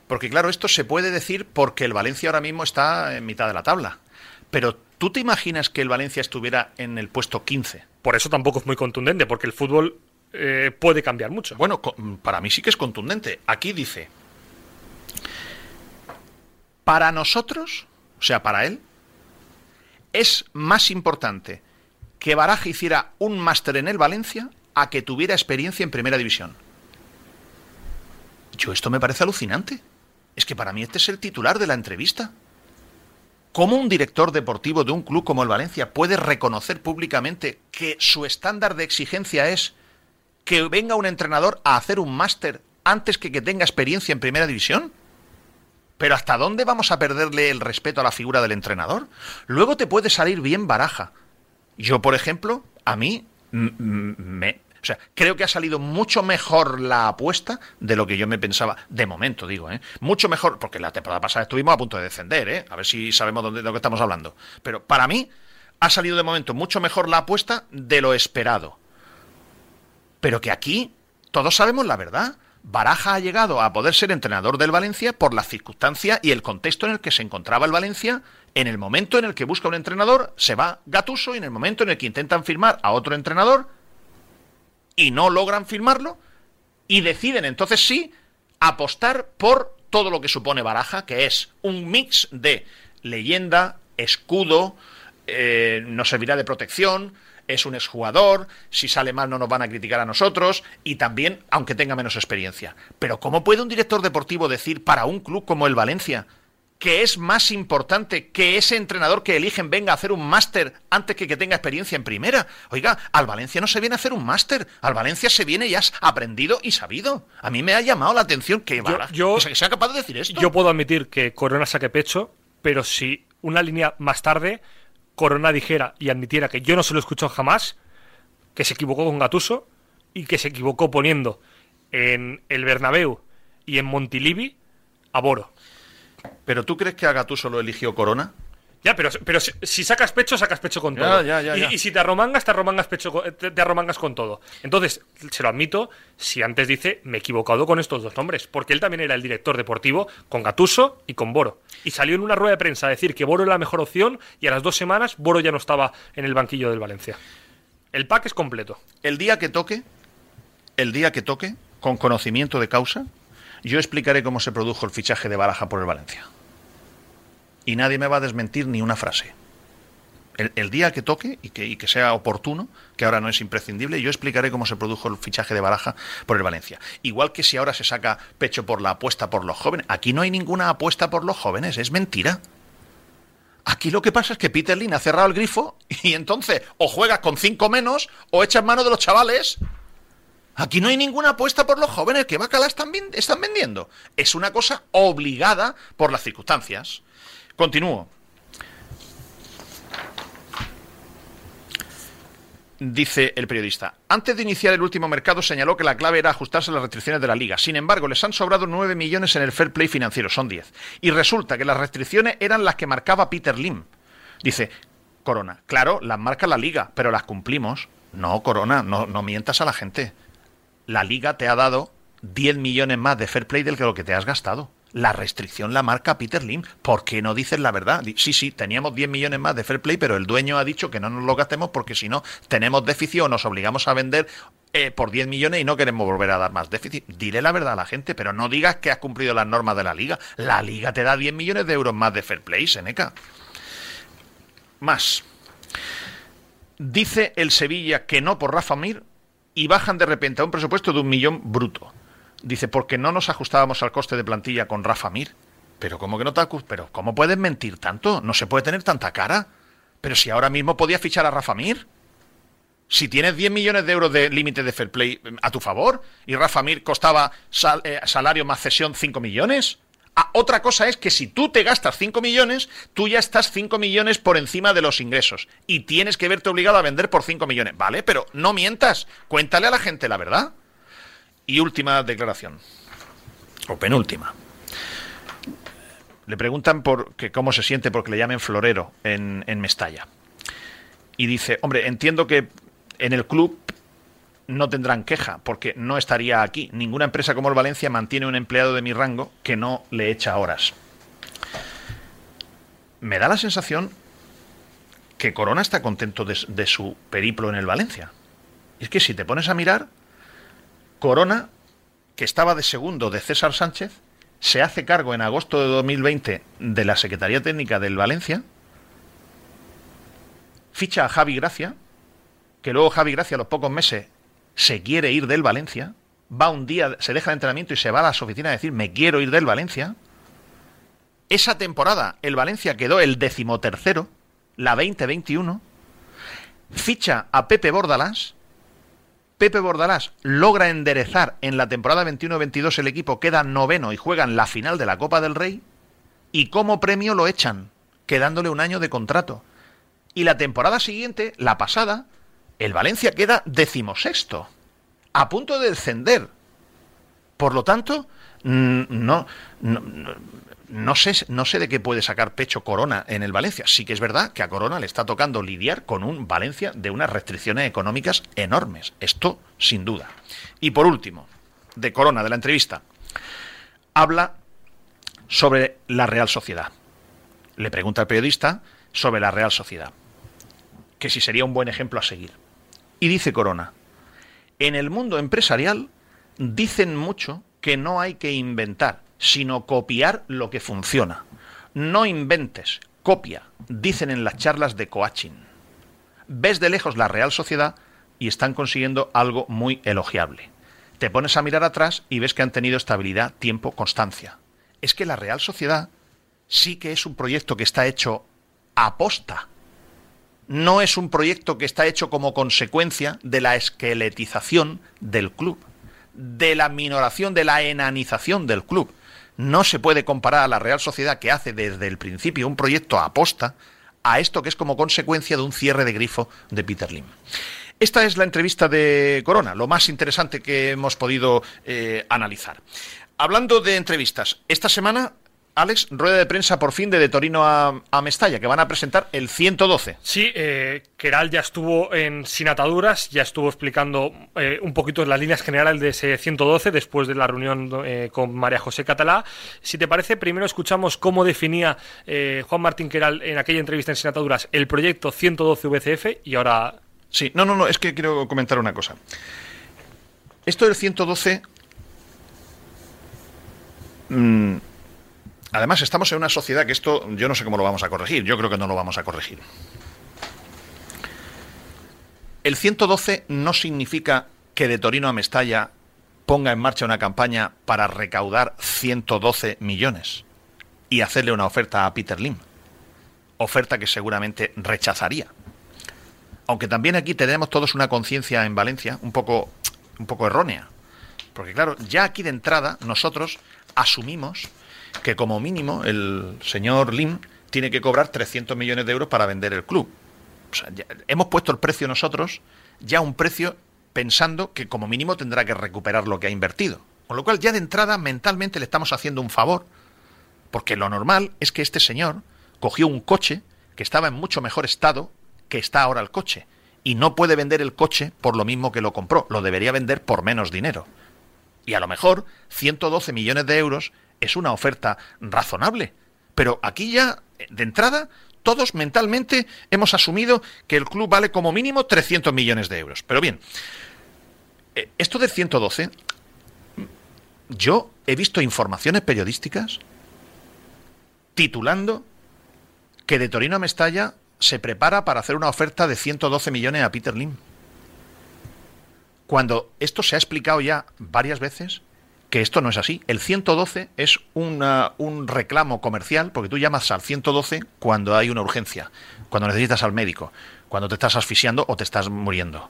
porque claro, esto se puede decir porque el Valencia ahora mismo está en mitad de la tabla. Pero ¿tú te imaginas que el Valencia estuviera en el puesto 15? Por eso tampoco es muy contundente, porque el fútbol eh, puede cambiar mucho. Bueno, para mí sí que es contundente. Aquí dice, para nosotros, o sea, para él, es más importante que Baraja hiciera un máster en el Valencia a que tuviera experiencia en primera división. Yo esto me parece alucinante. Es que para mí este es el titular de la entrevista. ¿Cómo un director deportivo de un club como el Valencia puede reconocer públicamente que su estándar de exigencia es que venga un entrenador a hacer un máster antes que que tenga experiencia en primera división? Pero ¿hasta dónde vamos a perderle el respeto a la figura del entrenador? Luego te puede salir bien baraja. Yo, por ejemplo, a mí me, o sea, creo que ha salido mucho mejor la apuesta de lo que yo me pensaba, de momento digo, ¿eh? Mucho mejor, porque la temporada pasada estuvimos a punto de descender, ¿eh? A ver si sabemos dónde, de lo que estamos hablando. Pero para mí ha salido de momento mucho mejor la apuesta de lo esperado. Pero que aquí todos sabemos la verdad. Baraja ha llegado a poder ser entrenador del Valencia por la circunstancia y el contexto en el que se encontraba el Valencia En el momento en el que busca un entrenador, se va Gatuso y en el momento en el que intentan firmar a otro entrenador y no logran firmarlo y deciden entonces sí apostar por todo lo que supone Baraja, que es un mix de leyenda, escudo, eh, nos servirá de protección, es un exjugador, si sale mal no nos van a criticar a nosotros y también aunque tenga menos experiencia. Pero ¿cómo puede un director deportivo decir para un club como el Valencia que es más importante que ese entrenador que eligen venga a hacer un máster antes que que tenga experiencia en primera? Oiga, al Valencia no se viene a hacer un máster, al Valencia se viene ya aprendido y sabido. A mí me ha llamado la atención que, yo- o sea, que sea capaz de decir esto. Yo puedo admitir que Corona saque pecho, pero si una línea más tarde Corona dijera y admitiera que yo no se lo he escuchado jamás, que se equivocó con Gatuso y que se equivocó poniendo en el Bernabéu y en Montilivi a Boro. ¿Pero tú crees que a Gatuso lo eligió Corona? Ya, pero, pero si, si sacas pecho, sacas pecho con todo. ya, ya, y, si te arromangas, te arromangas, pecho, con- te, te arromangas con todo. Entonces, se lo admito, si antes dice, me he equivocado con estos dos nombres, porque él también era el director deportivo con Gatuso y con Boro. Y salió en una rueda de prensa a decir que Boro era la mejor opción y a las dos semanas Boro ya no estaba en el banquillo del Valencia. El pack es completo. El día que toque, el día que toque, con conocimiento de causa, yo explicaré cómo se produjo el fichaje de Baraja por el Valencia. Y nadie me va a desmentir ni una frase. El, día que toque y que, y que sea oportuno, que ahora no es imprescindible, yo explicaré cómo se produjo el fichaje de Baraja por el Valencia. Igual que si ahora se saca pecho por la apuesta por los jóvenes. Aquí no hay ninguna apuesta por los jóvenes, es mentira. Aquí lo que pasa es que Peter Lin ha cerrado el grifo y entonces o juegas con cinco menos o echas mano de los chavales. Aquí no hay ninguna apuesta por los jóvenes que Bacala están, están vendiendo. Es una cosa obligada por las circunstancias. Continúo. Dice el periodista, antes de iniciar el último mercado señaló que la clave era ajustarse a las restricciones de la liga. Sin embargo, les han sobrado 9 millones en el fair play financiero, son 10. Y resulta que las restricciones eran las que marcaba Peter Lim. Dice, Corona, claro, las marca la liga, pero las cumplimos. No, Corona, no mientas a la gente. La liga te ha dado 10 millones más de fair play del que lo que te has gastado. La restricción la marca Peter Lim. ¿Por qué no dices la verdad? Sí, sí, teníamos 10 millones más de fair play, pero el dueño ha dicho que no nos lo gastemos porque si no tenemos déficit o nos obligamos a vender eh, por 10 millones y no queremos volver a dar más déficit. Dile la verdad a la gente, pero no digas que has cumplido las normas de la liga. La liga te da 10 millones de euros más de fair play, Seneca. Más. Dice el Sevilla que no por Rafa Mir y bajan de repente a un presupuesto de un millón bruto. Dice, porque no nos ajustábamos al coste de plantilla con Rafa Mir. Pero ¿cómo que no te Pero ¿cómo puedes mentir tanto? No se puede tener tanta cara. Pero si ahora mismo podías fichar a Rafa Mir. Si tienes 10 millones de euros de límite de fair play eh, a tu favor y Rafa Mir costaba eh, salario más cesión 5 millones. Ah, otra cosa es que si tú te gastas 5 millones, tú ya estás 5 millones por encima de los ingresos y tienes que verte obligado a vender por 5 millones. Vale, pero no mientas. Cuéntale a la gente la verdad. Y última declaración. O penúltima. Le preguntan por que cómo se siente porque le llamen florero en, en Mestalla. Y dice, hombre, entiendo que en el club no tendrán queja porque no estaría aquí. Ninguna empresa como el Valencia mantiene un empleado de mi rango que no le echa horas. Me da la sensación que Corona está contento de, su periplo en el Valencia. Es que si te pones a mirar, Corona, que estaba de segundo de César Sánchez, se hace cargo en agosto de 2020 de la Secretaría Técnica del Valencia, ficha a Javi Gracia, que luego Javi Gracia a los pocos meses se quiere ir del Valencia, va un día, se deja el entrenamiento y se va a las oficinas a decir me quiero ir del Valencia. Esa temporada el Valencia quedó el decimotercero, la 2021, ficha a Pepe Bordalás, Pepe Bordalás logra enderezar en la temporada 21-22 el equipo, queda noveno y juegan la final de la Copa del Rey, y como premio lo echan, quedándole un año de contrato. Y la temporada siguiente, la pasada, el Valencia queda decimosexto, a punto de descender. Por lo tanto, no- no sé, no sé de qué puede sacar pecho Corona en el Valencia. Sí que es verdad que a Corona le está tocando lidiar con un Valencia de unas restricciones económicas enormes. Esto sin duda. Y por último, de Corona, de la entrevista, habla sobre la Real Sociedad. le pregunta al periodista sobre la Real Sociedad, que si sería un buen ejemplo a seguir. Y dice Corona, en el mundo empresarial dicen mucho que no hay que inventar, sino copiar lo que funciona. No inventes, copia, dicen en las charlas de coaching. Ves de lejos la Real Sociedad y están consiguiendo algo muy elogiable. Te pones a mirar atrás y ves que han tenido estabilidad, tiempo, constancia. Es que la Real Sociedad sí que es un proyecto que está hecho a posta. No es un proyecto que está hecho como consecuencia de la esqueletización del club, de la minoración, de la enanización del club. No se puede comparar a la Real Sociedad que hace desde el principio un proyecto a posta a esto que es como consecuencia de un cierre de grifo de Peter Lim. Esta es la entrevista de Corona, lo más interesante que hemos podido eh, analizar. Hablando de entrevistas, esta semana Alex, rueda de prensa por fin de, de Torino a, a, Mestalla, que van a presentar el 112. Sí, eh, Keral ya estuvo en Sin Ataduras, ya estuvo explicando eh, un poquito las líneas generales de ese 112 después de la reunión eh, con María José Catalá. Si te parece, primero escuchamos cómo definía eh, Juan Martín Keral en aquella entrevista en Sin Ataduras el proyecto 112 VCF y ahora... Sí, no, no, no, es que quiero comentar una cosa. Esto del 112... Mmm, Además, estamos en una sociedad que esto yo no sé cómo lo vamos a corregir. Yo creo que no lo vamos a corregir. El 112 no significa que de Torino a Mestalla ponga en marcha una campaña para recaudar 112 millones y hacerle una oferta a Peter Lim. Oferta que seguramente rechazaría. Aunque también aquí tenemos todos una conciencia en Valencia un poco, un poco errónea. Porque claro, ya aquí de entrada nosotros asumimos que como mínimo el señor Lim tiene que cobrar 300 millones de euros para vender el club. Hemos puesto el precio nosotros, ya un precio pensando que como mínimo tendrá que recuperar lo que ha invertido. Con lo cual ya de entrada mentalmente le estamos haciendo un favor, porque lo normal es que este señor cogió un coche que estaba en mucho mejor estado que está ahora el coche, y no puede vender el coche por lo mismo que lo compró, lo debería vender por menos dinero. Y a lo mejor 112 millones de euros es una oferta razonable. Pero aquí ya, de entrada, todos mentalmente hemos asumido que el club vale como mínimo 300 millones de euros. Pero bien, eh, esto del 112, yo he visto informaciones periodísticas titulando que de Torino a Mestalla se prepara para hacer una oferta de 112 millones a Peter Lim. Cuando esto se ha explicado ya varias veces, que esto no es así. El 112 es un reclamo comercial, porque tú llamas al 112 cuando hay una urgencia, cuando necesitas al médico, cuando te estás asfixiando o te estás muriendo.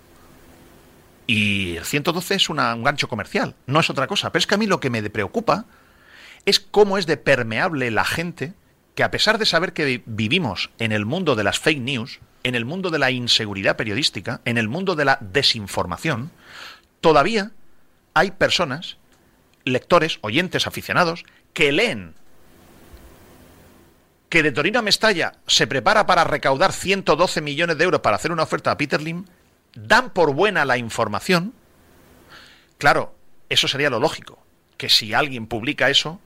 Y el 112 es un gancho comercial, no es otra cosa. Pero es que a mí lo que me preocupa es cómo es de permeable la gente que a pesar de saber que vivimos en el mundo de las fake news, en el mundo de la inseguridad periodística, en el mundo de la desinformación, todavía hay personas lectores, oyentes, aficionados, que leen que de Torino a Mestalla se prepara para recaudar 112 millones de euros para hacer una oferta a Peter Lim, dan por buena la información, claro, eso sería lo lógico, que si alguien publica eso,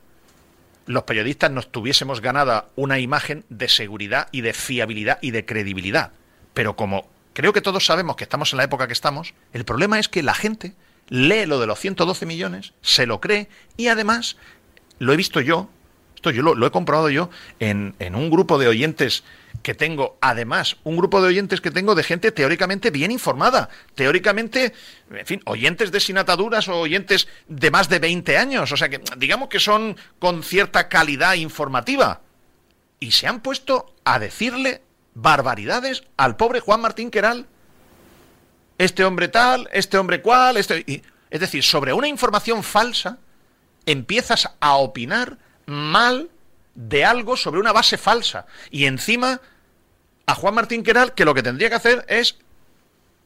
los periodistas nos tuviésemos ganada una imagen de seguridad y de fiabilidad y de credibilidad. Pero como creo que todos sabemos que estamos en la época que estamos, el problema es que la gente lee lo de los 112 millones, se lo cree y además lo he visto yo, esto yo lo, he comprobado yo en, en, un grupo de oyentes que tengo, además, un grupo de oyentes que tengo de gente teóricamente bien informada, teóricamente, en fin, oyentes de sin ataduras o oyentes de más de 20 años, o sea que digamos que son con cierta calidad informativa. Y se han puesto a decirle barbaridades al pobre Juan Martín Queral este hombre tal, este hombre cual, este... Es decir, sobre una información falsa empiezas a opinar mal de algo sobre una base falsa. Y encima a Juan Martín Queral que lo que tendría que hacer es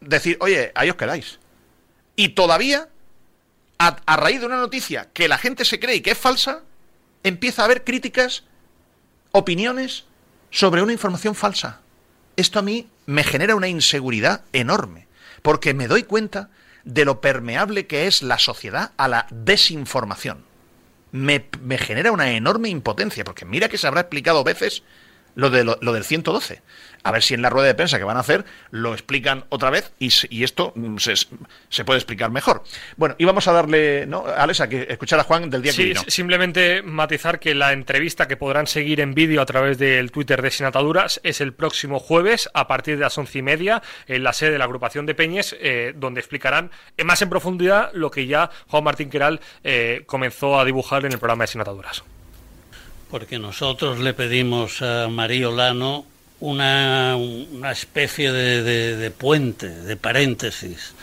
decir, oye, ahí os quedáis. Y todavía, a, a raíz de una noticia que la gente se cree y que es falsa, empieza a haber críticas, opiniones sobre una información falsa. Esto a mí me genera una inseguridad enorme porque me doy cuenta de lo permeable que es la sociedad a la desinformación. Me, me, genera una enorme impotencia, porque mira que se habrá explicado veces lo, de, lo, lo del 112. A ver si en la rueda de prensa que van a hacer lo explican otra vez y, esto mm, se, se puede explicar mejor. Bueno, y vamos a darle, ¿no, Alex, a que escuchar a Juan del día que Sí, vino? s- simplemente matizar que la entrevista que podrán seguir en vídeo a través del Twitter de Sin Ataduras es el próximo jueves a partir de las once y media en la sede de la agrupación de Peñes, eh, donde explicarán más en profundidad lo que ya Juan Martín Queral eh, comenzó a dibujar en el programa de Sin Ataduras. Porque nosotros le pedimos a María Olano una, una especie de, de- puente, de paréntesis,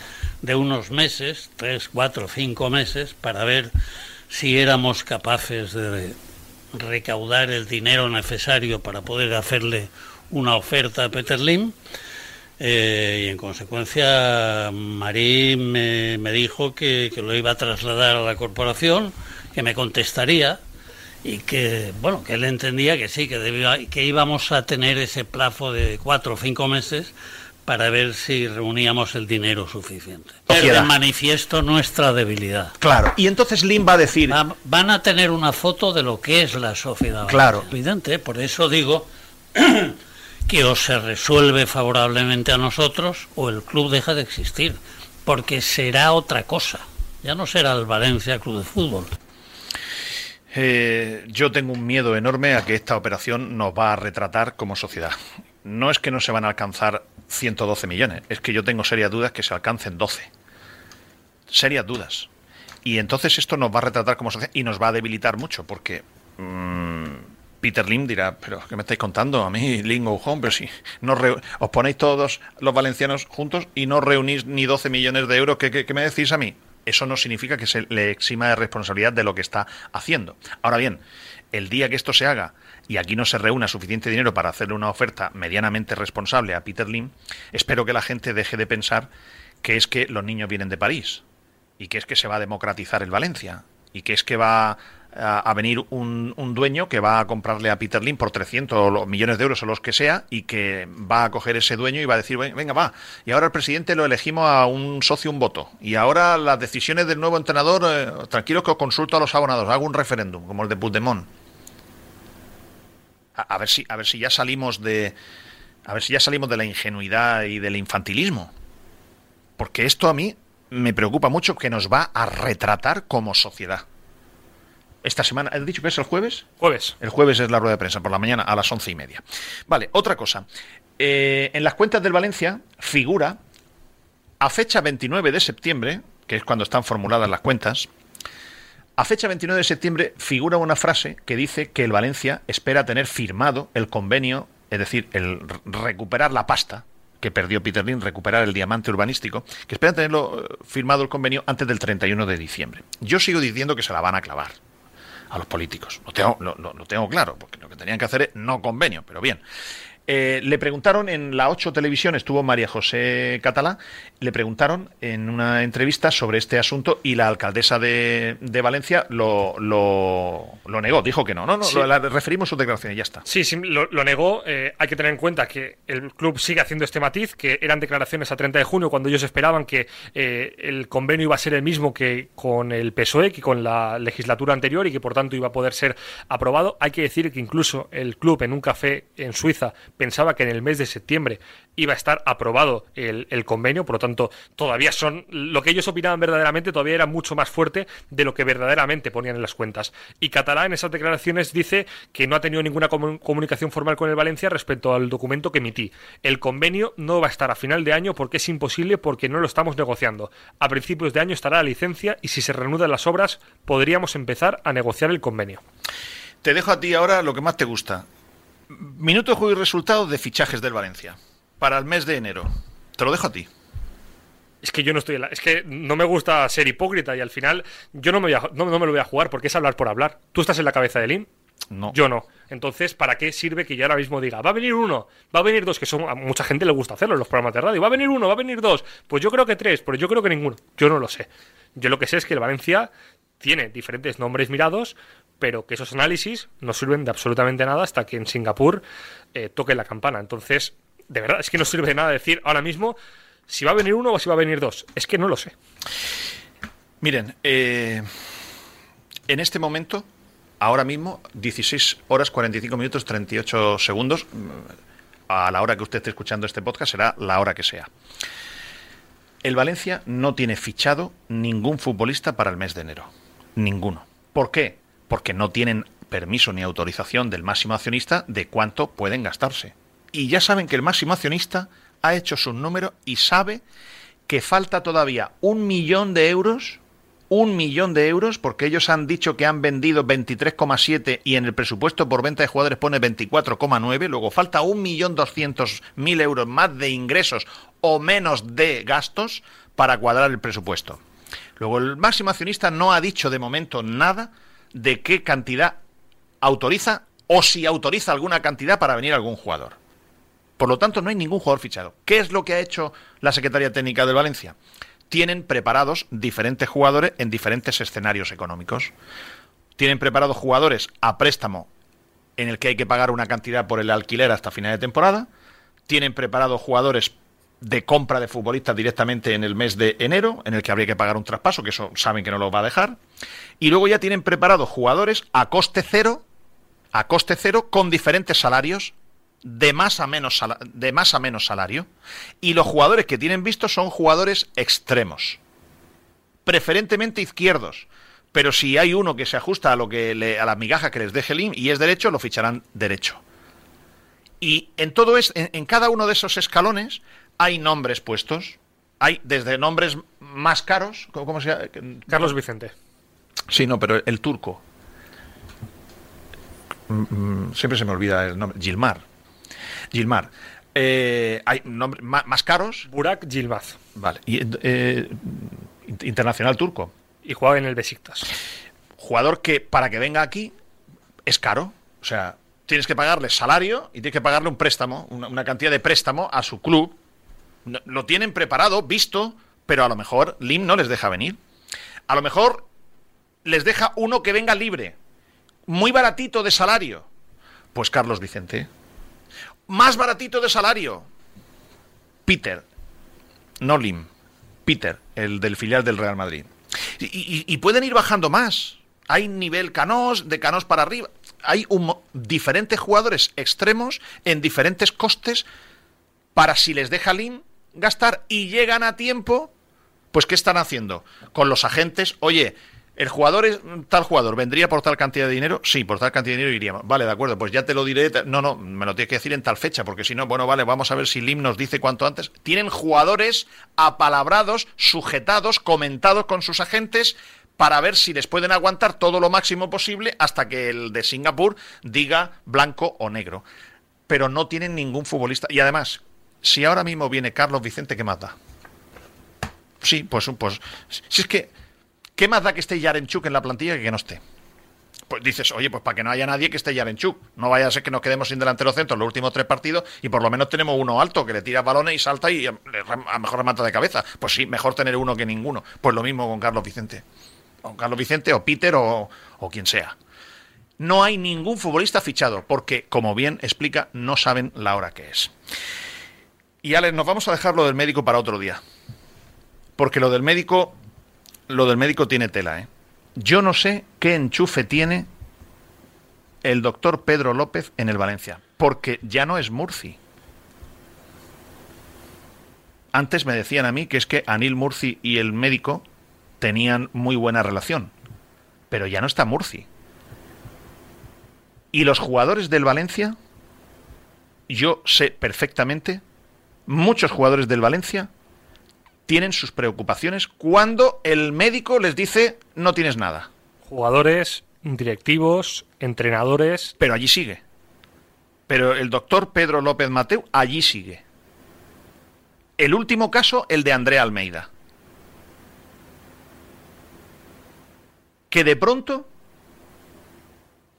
de unos meses, tres, cuatro, cinco meses, para ver si éramos capaces de recaudar el dinero necesario para poder hacerle una oferta a Peter Lim. Eh, y en consecuencia, Marí me, me dijo que lo iba a trasladar a la corporación, que me contestaría y que, bueno, que él entendía que sí, que, debía- que íbamos a tener ese plazo de cuatro o cinco meses para ver si reuníamos el dinero suficiente. Manifiesto nuestra debilidad. Claro, y entonces Lim va a decir... Va- van a tener una foto de lo que es la sociedad. Claro. Evidente, por eso digo (clears throat) que o se resuelve favorablemente a nosotros o el club deja de existir, porque será otra cosa. Ya no será el Valencia Club de Fútbol. Eh, yo tengo un miedo enorme a que esta operación nos va a retratar como sociedad. No es que no se van a alcanzar 112 millones, es que yo tengo serias dudas que se alcancen 12. Serias dudas. Y entonces esto nos va a retratar como sociedad y nos va a debilitar mucho, porque mm, Peter Lim dirá, pero ¿qué me estáis contando? A mí, Lim home, pero si no os ponéis todos los valencianos juntos y no reunís ni 12 millones de euros, ¿qué, qué- qué me decís a mí? Eso no significa que se le exima de responsabilidad de lo que está haciendo. Ahora bien, el día que esto se haga y aquí no se reúna suficiente dinero para hacerle una oferta medianamente responsable a Peter Lim, espero que la gente deje de pensar que es que los niños vienen de París y que es que se va a democratizar el Valencia y que es que va a, venir un, dueño que va a comprarle a Peter Lim por 300 o los millones de euros o los que sea y que va a coger ese dueño y va a decir, "Ven- venga, va, y ahora el presidente lo elegimos a un socio, un voto, y ahora las decisiones del nuevo entrenador, eh, tranquilos que os consulto a los abonados, hago un referéndum, como el de Puigdemont. A, a ver si, a ver si ya salimos de... A ver si ya salimos de la ingenuidad y del infantilismo. Porque esto a mí me preocupa mucho que nos va a retratar como sociedad. Esta semana, ¿has dicho que es el jueves? Jueves. El jueves es la rueda de prensa, por la mañana a las once y media. Vale, otra cosa. Eh, en las cuentas del Valencia figura, a fecha 29 de septiembre, que es cuando están formuladas las cuentas, a fecha 29 de septiembre figura una frase que dice que el Valencia espera tener firmado el convenio, es decir, el recuperar la pasta que perdió Peter Lim, recuperar el diamante urbanístico, que espera tenerlo eh, firmado el convenio antes del 31 de diciembre. Yo sigo diciendo que se la van a clavar a los políticos. Lo tengo, lo, claro, porque lo que tenían que hacer es no convenio, pero bien. Eh, le preguntaron en la 8 Televisión, estuvo María José Catalá, le preguntaron en una entrevista sobre este asunto y la alcaldesa de, de Valencia lo, lo, lo negó, dijo que no. No, no, Sí. lo- la- referimos sus declaraciones, ya está. Sí, sí, lo, lo negó. Eh, hay que tener en cuenta que el club sigue haciendo este matiz, que eran declaraciones a 30 de junio cuando ellos esperaban que eh, el convenio iba a ser el mismo que con el PSOE, que con la legislatura anterior y que por tanto iba a poder ser aprobado. Hay que decir que incluso el club en un café en Suiza pensaba que en el mes de septiembre iba a estar aprobado el, convenio, por lo tanto todavía son lo que ellos opinaban verdaderamente todavía era mucho más fuerte de lo que verdaderamente ponían en las cuentas. Y Catalá en esas declaraciones dice que no ha tenido ninguna comu- comunicación formal con el Valencia respecto al documento que emití. El convenio no va a estar a final de año porque es imposible porque no lo estamos negociando. A principios de año estará la licencia y si se reanudan las obras podríamos empezar a negociar el convenio. Te dejo a ti ahora lo que más te gusta. Minuto de juego y resultados de fichajes del Valencia para el mes de enero. Te lo dejo a ti. Es que yo no estoy en la- Es que no me gusta ser hipócrita y al final yo no me, voy a- no, no me lo voy a jugar porque es hablar por hablar. ¿Tú estás en la cabeza de Lim? No. Yo no. Entonces, ¿para qué sirve que yo ahora mismo diga, va a venir uno, va a venir dos, que son, a mucha gente le gusta hacerlo en los programas de radio, va a venir uno, va a venir dos, pues yo creo que tres, pero yo creo que ninguno. Yo no lo sé. Yo lo que sé es que el Valencia tiene diferentes nombres mirados, pero que esos análisis no sirven de absolutamente nada hasta que en Singapur eh, toque la campana. Entonces, de verdad, es que no sirve de nada decir ahora mismo si va a venir uno o si va a venir dos. Es que no lo sé. Miren, eh, en este momento ahora mismo 16 horas 45 minutos 38 segundos. A la hora que usted esté escuchando este podcast será la hora que sea. El Valencia no tiene fichado ningún futbolista para el mes de enero. Ninguno. ¿Por qué? Porque no tienen permiso ni autorización del máximo accionista de cuánto pueden gastarse. Y ya saben que el máximo accionista ha hecho su número y sabe que falta todavía un millón de euros, un millón de euros, porque ellos han dicho que han vendido 23,7 y en el presupuesto por venta de jugadores pone 24,9, luego falta un millón doscientos mil euros más de ingresos o menos de gastos para cuadrar el presupuesto. Luego el máximo accionista no ha dicho de momento nada de qué cantidad autoriza o si autoriza alguna cantidad para venir algún jugador. Por lo tanto, no hay ningún jugador fichado. ¿Qué es lo que ha hecho la Secretaría Técnica del Valencia? Tienen preparados diferentes jugadores en diferentes escenarios económicos. Tienen preparados jugadores a préstamo en el que hay que pagar una cantidad por el alquiler hasta final de temporada. Tienen preparados jugadores de compra de futbolistas directamente en el mes de enero, en el que habría que pagar un traspaso, que eso saben que no lo va a dejar. Y luego ya tienen preparados jugadores a coste cero, a coste cero, con diferentes salarios, de más a menos, de más a menos salario. Y los jugadores que tienen vistos son jugadores extremos, preferentemente izquierdos. Pero si hay uno que se ajusta a lo que le- a las migajas que les deje el IM y es derecho, lo ficharán derecho. Y en todo es, en cada uno de esos escalones hay nombres puestos. Hay desde nombres más caros, ¿cómo, se llama? Carlos Vicente. Sí, no, pero el turco. Mm, mm, Siempre se me olvida el nombre. Gilmar. Gilmar. Eh, hay nombres más, caros. Burak Yilmaz. Vale. Y, eh, in- internacional turco. Y juega en el Besiktas. Jugador que para que venga aquí es caro. O sea, tienes que pagarle salario y tienes que pagarle un préstamo, una, una cantidad de préstamo a su club. Lo tienen preparado, visto, pero a lo mejor Lim no les deja venir. A lo mejor les deja uno que venga libre, muy baratito de salario. Pues Carlos Vicente. Más baratito de salario. Peter. No Lim. Peter, el del filial del Real Madrid. Y, pueden ir bajando más. Hay nivel Canós, de Canós para arriba. Hay diferentes jugadores extremos en diferentes costes para si les deja Lim gastar y llegan a tiempo, pues ¿qué están haciendo? Con los agentes, oye, el jugador es tal jugador, ¿vendría por tal cantidad de dinero? Sí, por tal cantidad de dinero iríamos. Vale, de acuerdo, pues ya te lo diré. No, no, me lo tienes que decir en tal fecha, porque si no, bueno, vale, vamos a ver si Lim nos dice cuanto antes. Tienen jugadores apalabrados, sujetados, comentados con sus agentes para ver si les pueden aguantar todo lo máximo posible hasta que el de Singapur diga blanco o negro. Pero no tienen ningún futbolista. Y además, si ahora mismo viene Carlos Vicente, ¿qué más da? Sí, pues, pues si es que, ¿qué más da que esté Yarenchuk en la plantilla que que no esté? Pues dices, oye, pues para que no haya nadie que esté Yarenchuk. No vaya a ser que nos quedemos sin delantero centro en los últimos tres partidos y por lo menos tenemos uno alto que le tira balones y salta y a a mejor remata de cabeza. Pues sí, mejor tener uno que ninguno. Pues lo mismo con Carlos Vicente. Con Carlos Vicente o Peter o, o quien sea. No hay ningún futbolista fichado porque, como bien explica, no saben la hora que es. Y Alex, nos vamos a dejar lo del médico para otro día. Porque lo del médico, lo del médico tiene tela, ¿eh? Yo no sé qué enchufe tiene el doctor Pedro López en el Valencia, porque ya no es Murci. Antes me decían a mí que es que Anil Murci y el médico tenían muy buena relación, pero ya no está Murci. Y los jugadores del Valencia, yo sé perfectamente, muchos jugadores del Valencia tienen sus preocupaciones cuando el médico les dice no tienes nada. Jugadores, directivos, entrenadores. Pero allí sigue. Pero el doctor Pedro López Mateu allí sigue. El último caso, el de Andrea Almeida. Que de pronto,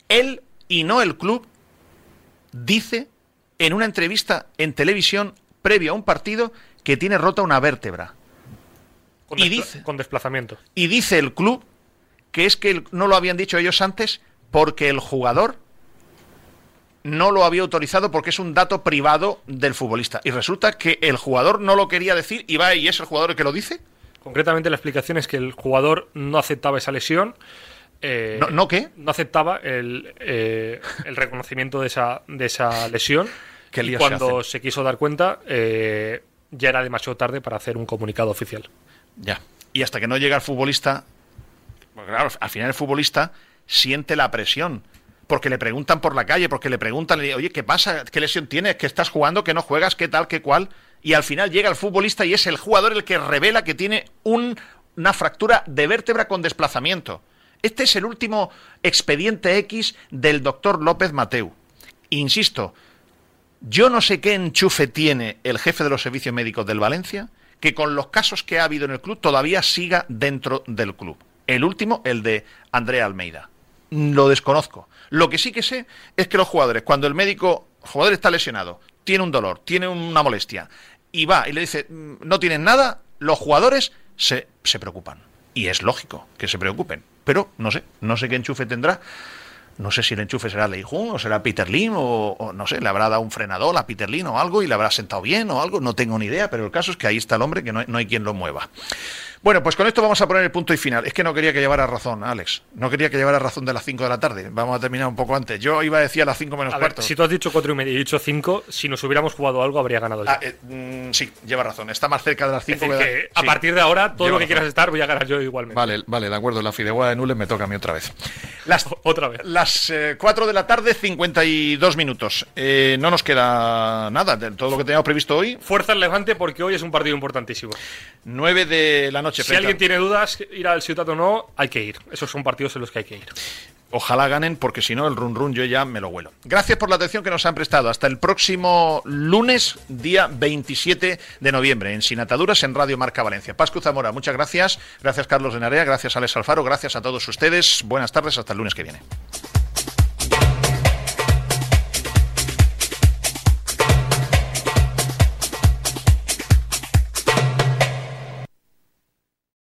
él y no el club, dice en una entrevista en televisión previo a un partido que tiene rota una vértebra. Con, Y dice- con desplazamiento. Y dice el club que es que no lo habían dicho ellos antes porque el jugador no lo había autorizado porque es un dato privado del futbolista. Y resulta que el jugador no lo quería decir y va y es el jugador el que lo dice. Concretamente la explicación es que el jugador no aceptaba esa lesión eh, ¿No- no qué? No aceptaba el, eh, el reconocimiento de esa, de esa lesión. Qué y líos se cuando se, quiso dar cuenta, eh, ya era demasiado tarde para hacer un comunicado oficial. Ya. Y hasta que no llega el futbolista, porque claro, al final el futbolista siente la presión. Porque le preguntan por la calle, porque le preguntan, oye, ¿qué pasa? ¿Qué lesión tienes? ¿Que estás jugando? ¿Que no juegas? ¿Qué tal? ¿Qué cual? Y al final llega el futbolista y es el jugador el que revela que tiene un- una fractura de vértebra con desplazamiento. Este es el último expediente X del doctor López Mateu. Insisto, yo no sé qué enchufe tiene el jefe de los servicios médicos del Valencia que con los casos que ha habido en el club todavía siga dentro del club. El último, el de Andrea Almeida. Lo desconozco. Lo que sí que sé es que los jugadores, cuando el médico, jugador está lesionado, tiene un dolor, tiene una molestia, y va y le dice, "Mm, no tienen nada, los jugadores se, se preocupan. Y es lógico que se preocupen. Pero no sé, no sé qué enchufe tendrá. No sé si el enchufe será Leijun o será Peter Lim o, o no sé, le habrá dado un frenador a Peter Lim o algo y le habrá sentado bien o algo, no tengo ni idea, pero el caso es que ahí está el hombre que no no hay quien lo mueva. Bueno, pues con esto vamos a poner el punto y final. Es que no quería que llevara razón, Alex. No quería que llevara razón de las 5 de la tarde. Vamos a terminar un poco antes. Yo iba a decir a las 5 menos A ver, cuarto. si tú has dicho cuatro y medio y he dicho cinco, si nos hubiéramos jugado algo, habría ganado yo. Ah, eh, mm, sí, lleva razón. Está más cerca de las es 5 decir, que a partir de ahora, todo Lleva lo que razón. quieras estar, voy a ganar yo igualmente. Vale, vale, de acuerdo. La fideuá de Nules me toca a mí otra vez. Las, (laughs) Otra vez. Las 4 de la tarde, 52 minutos. Eh, no nos queda nada de todo lo que teníamos previsto hoy. Fuerza al Levante porque hoy es un partido importantísimo. 9 de la noche. Si alguien tiene dudas, ir al Ciutat o no, hay que ir. Esos son partidos en los que hay que ir. Ojalá ganen, porque si no, el run run yo ya me lo huelo. Gracias por la atención que nos han prestado. Hasta el próximo lunes, día 27 de noviembre, en Sin Ataduras, en Radio Marca Valencia. Pascu Zamora, muchas gracias. Gracias, Carlos de Narea. Gracias, Alex Alfaro. Gracias a todos ustedes. Buenas tardes. Hasta el lunes que viene.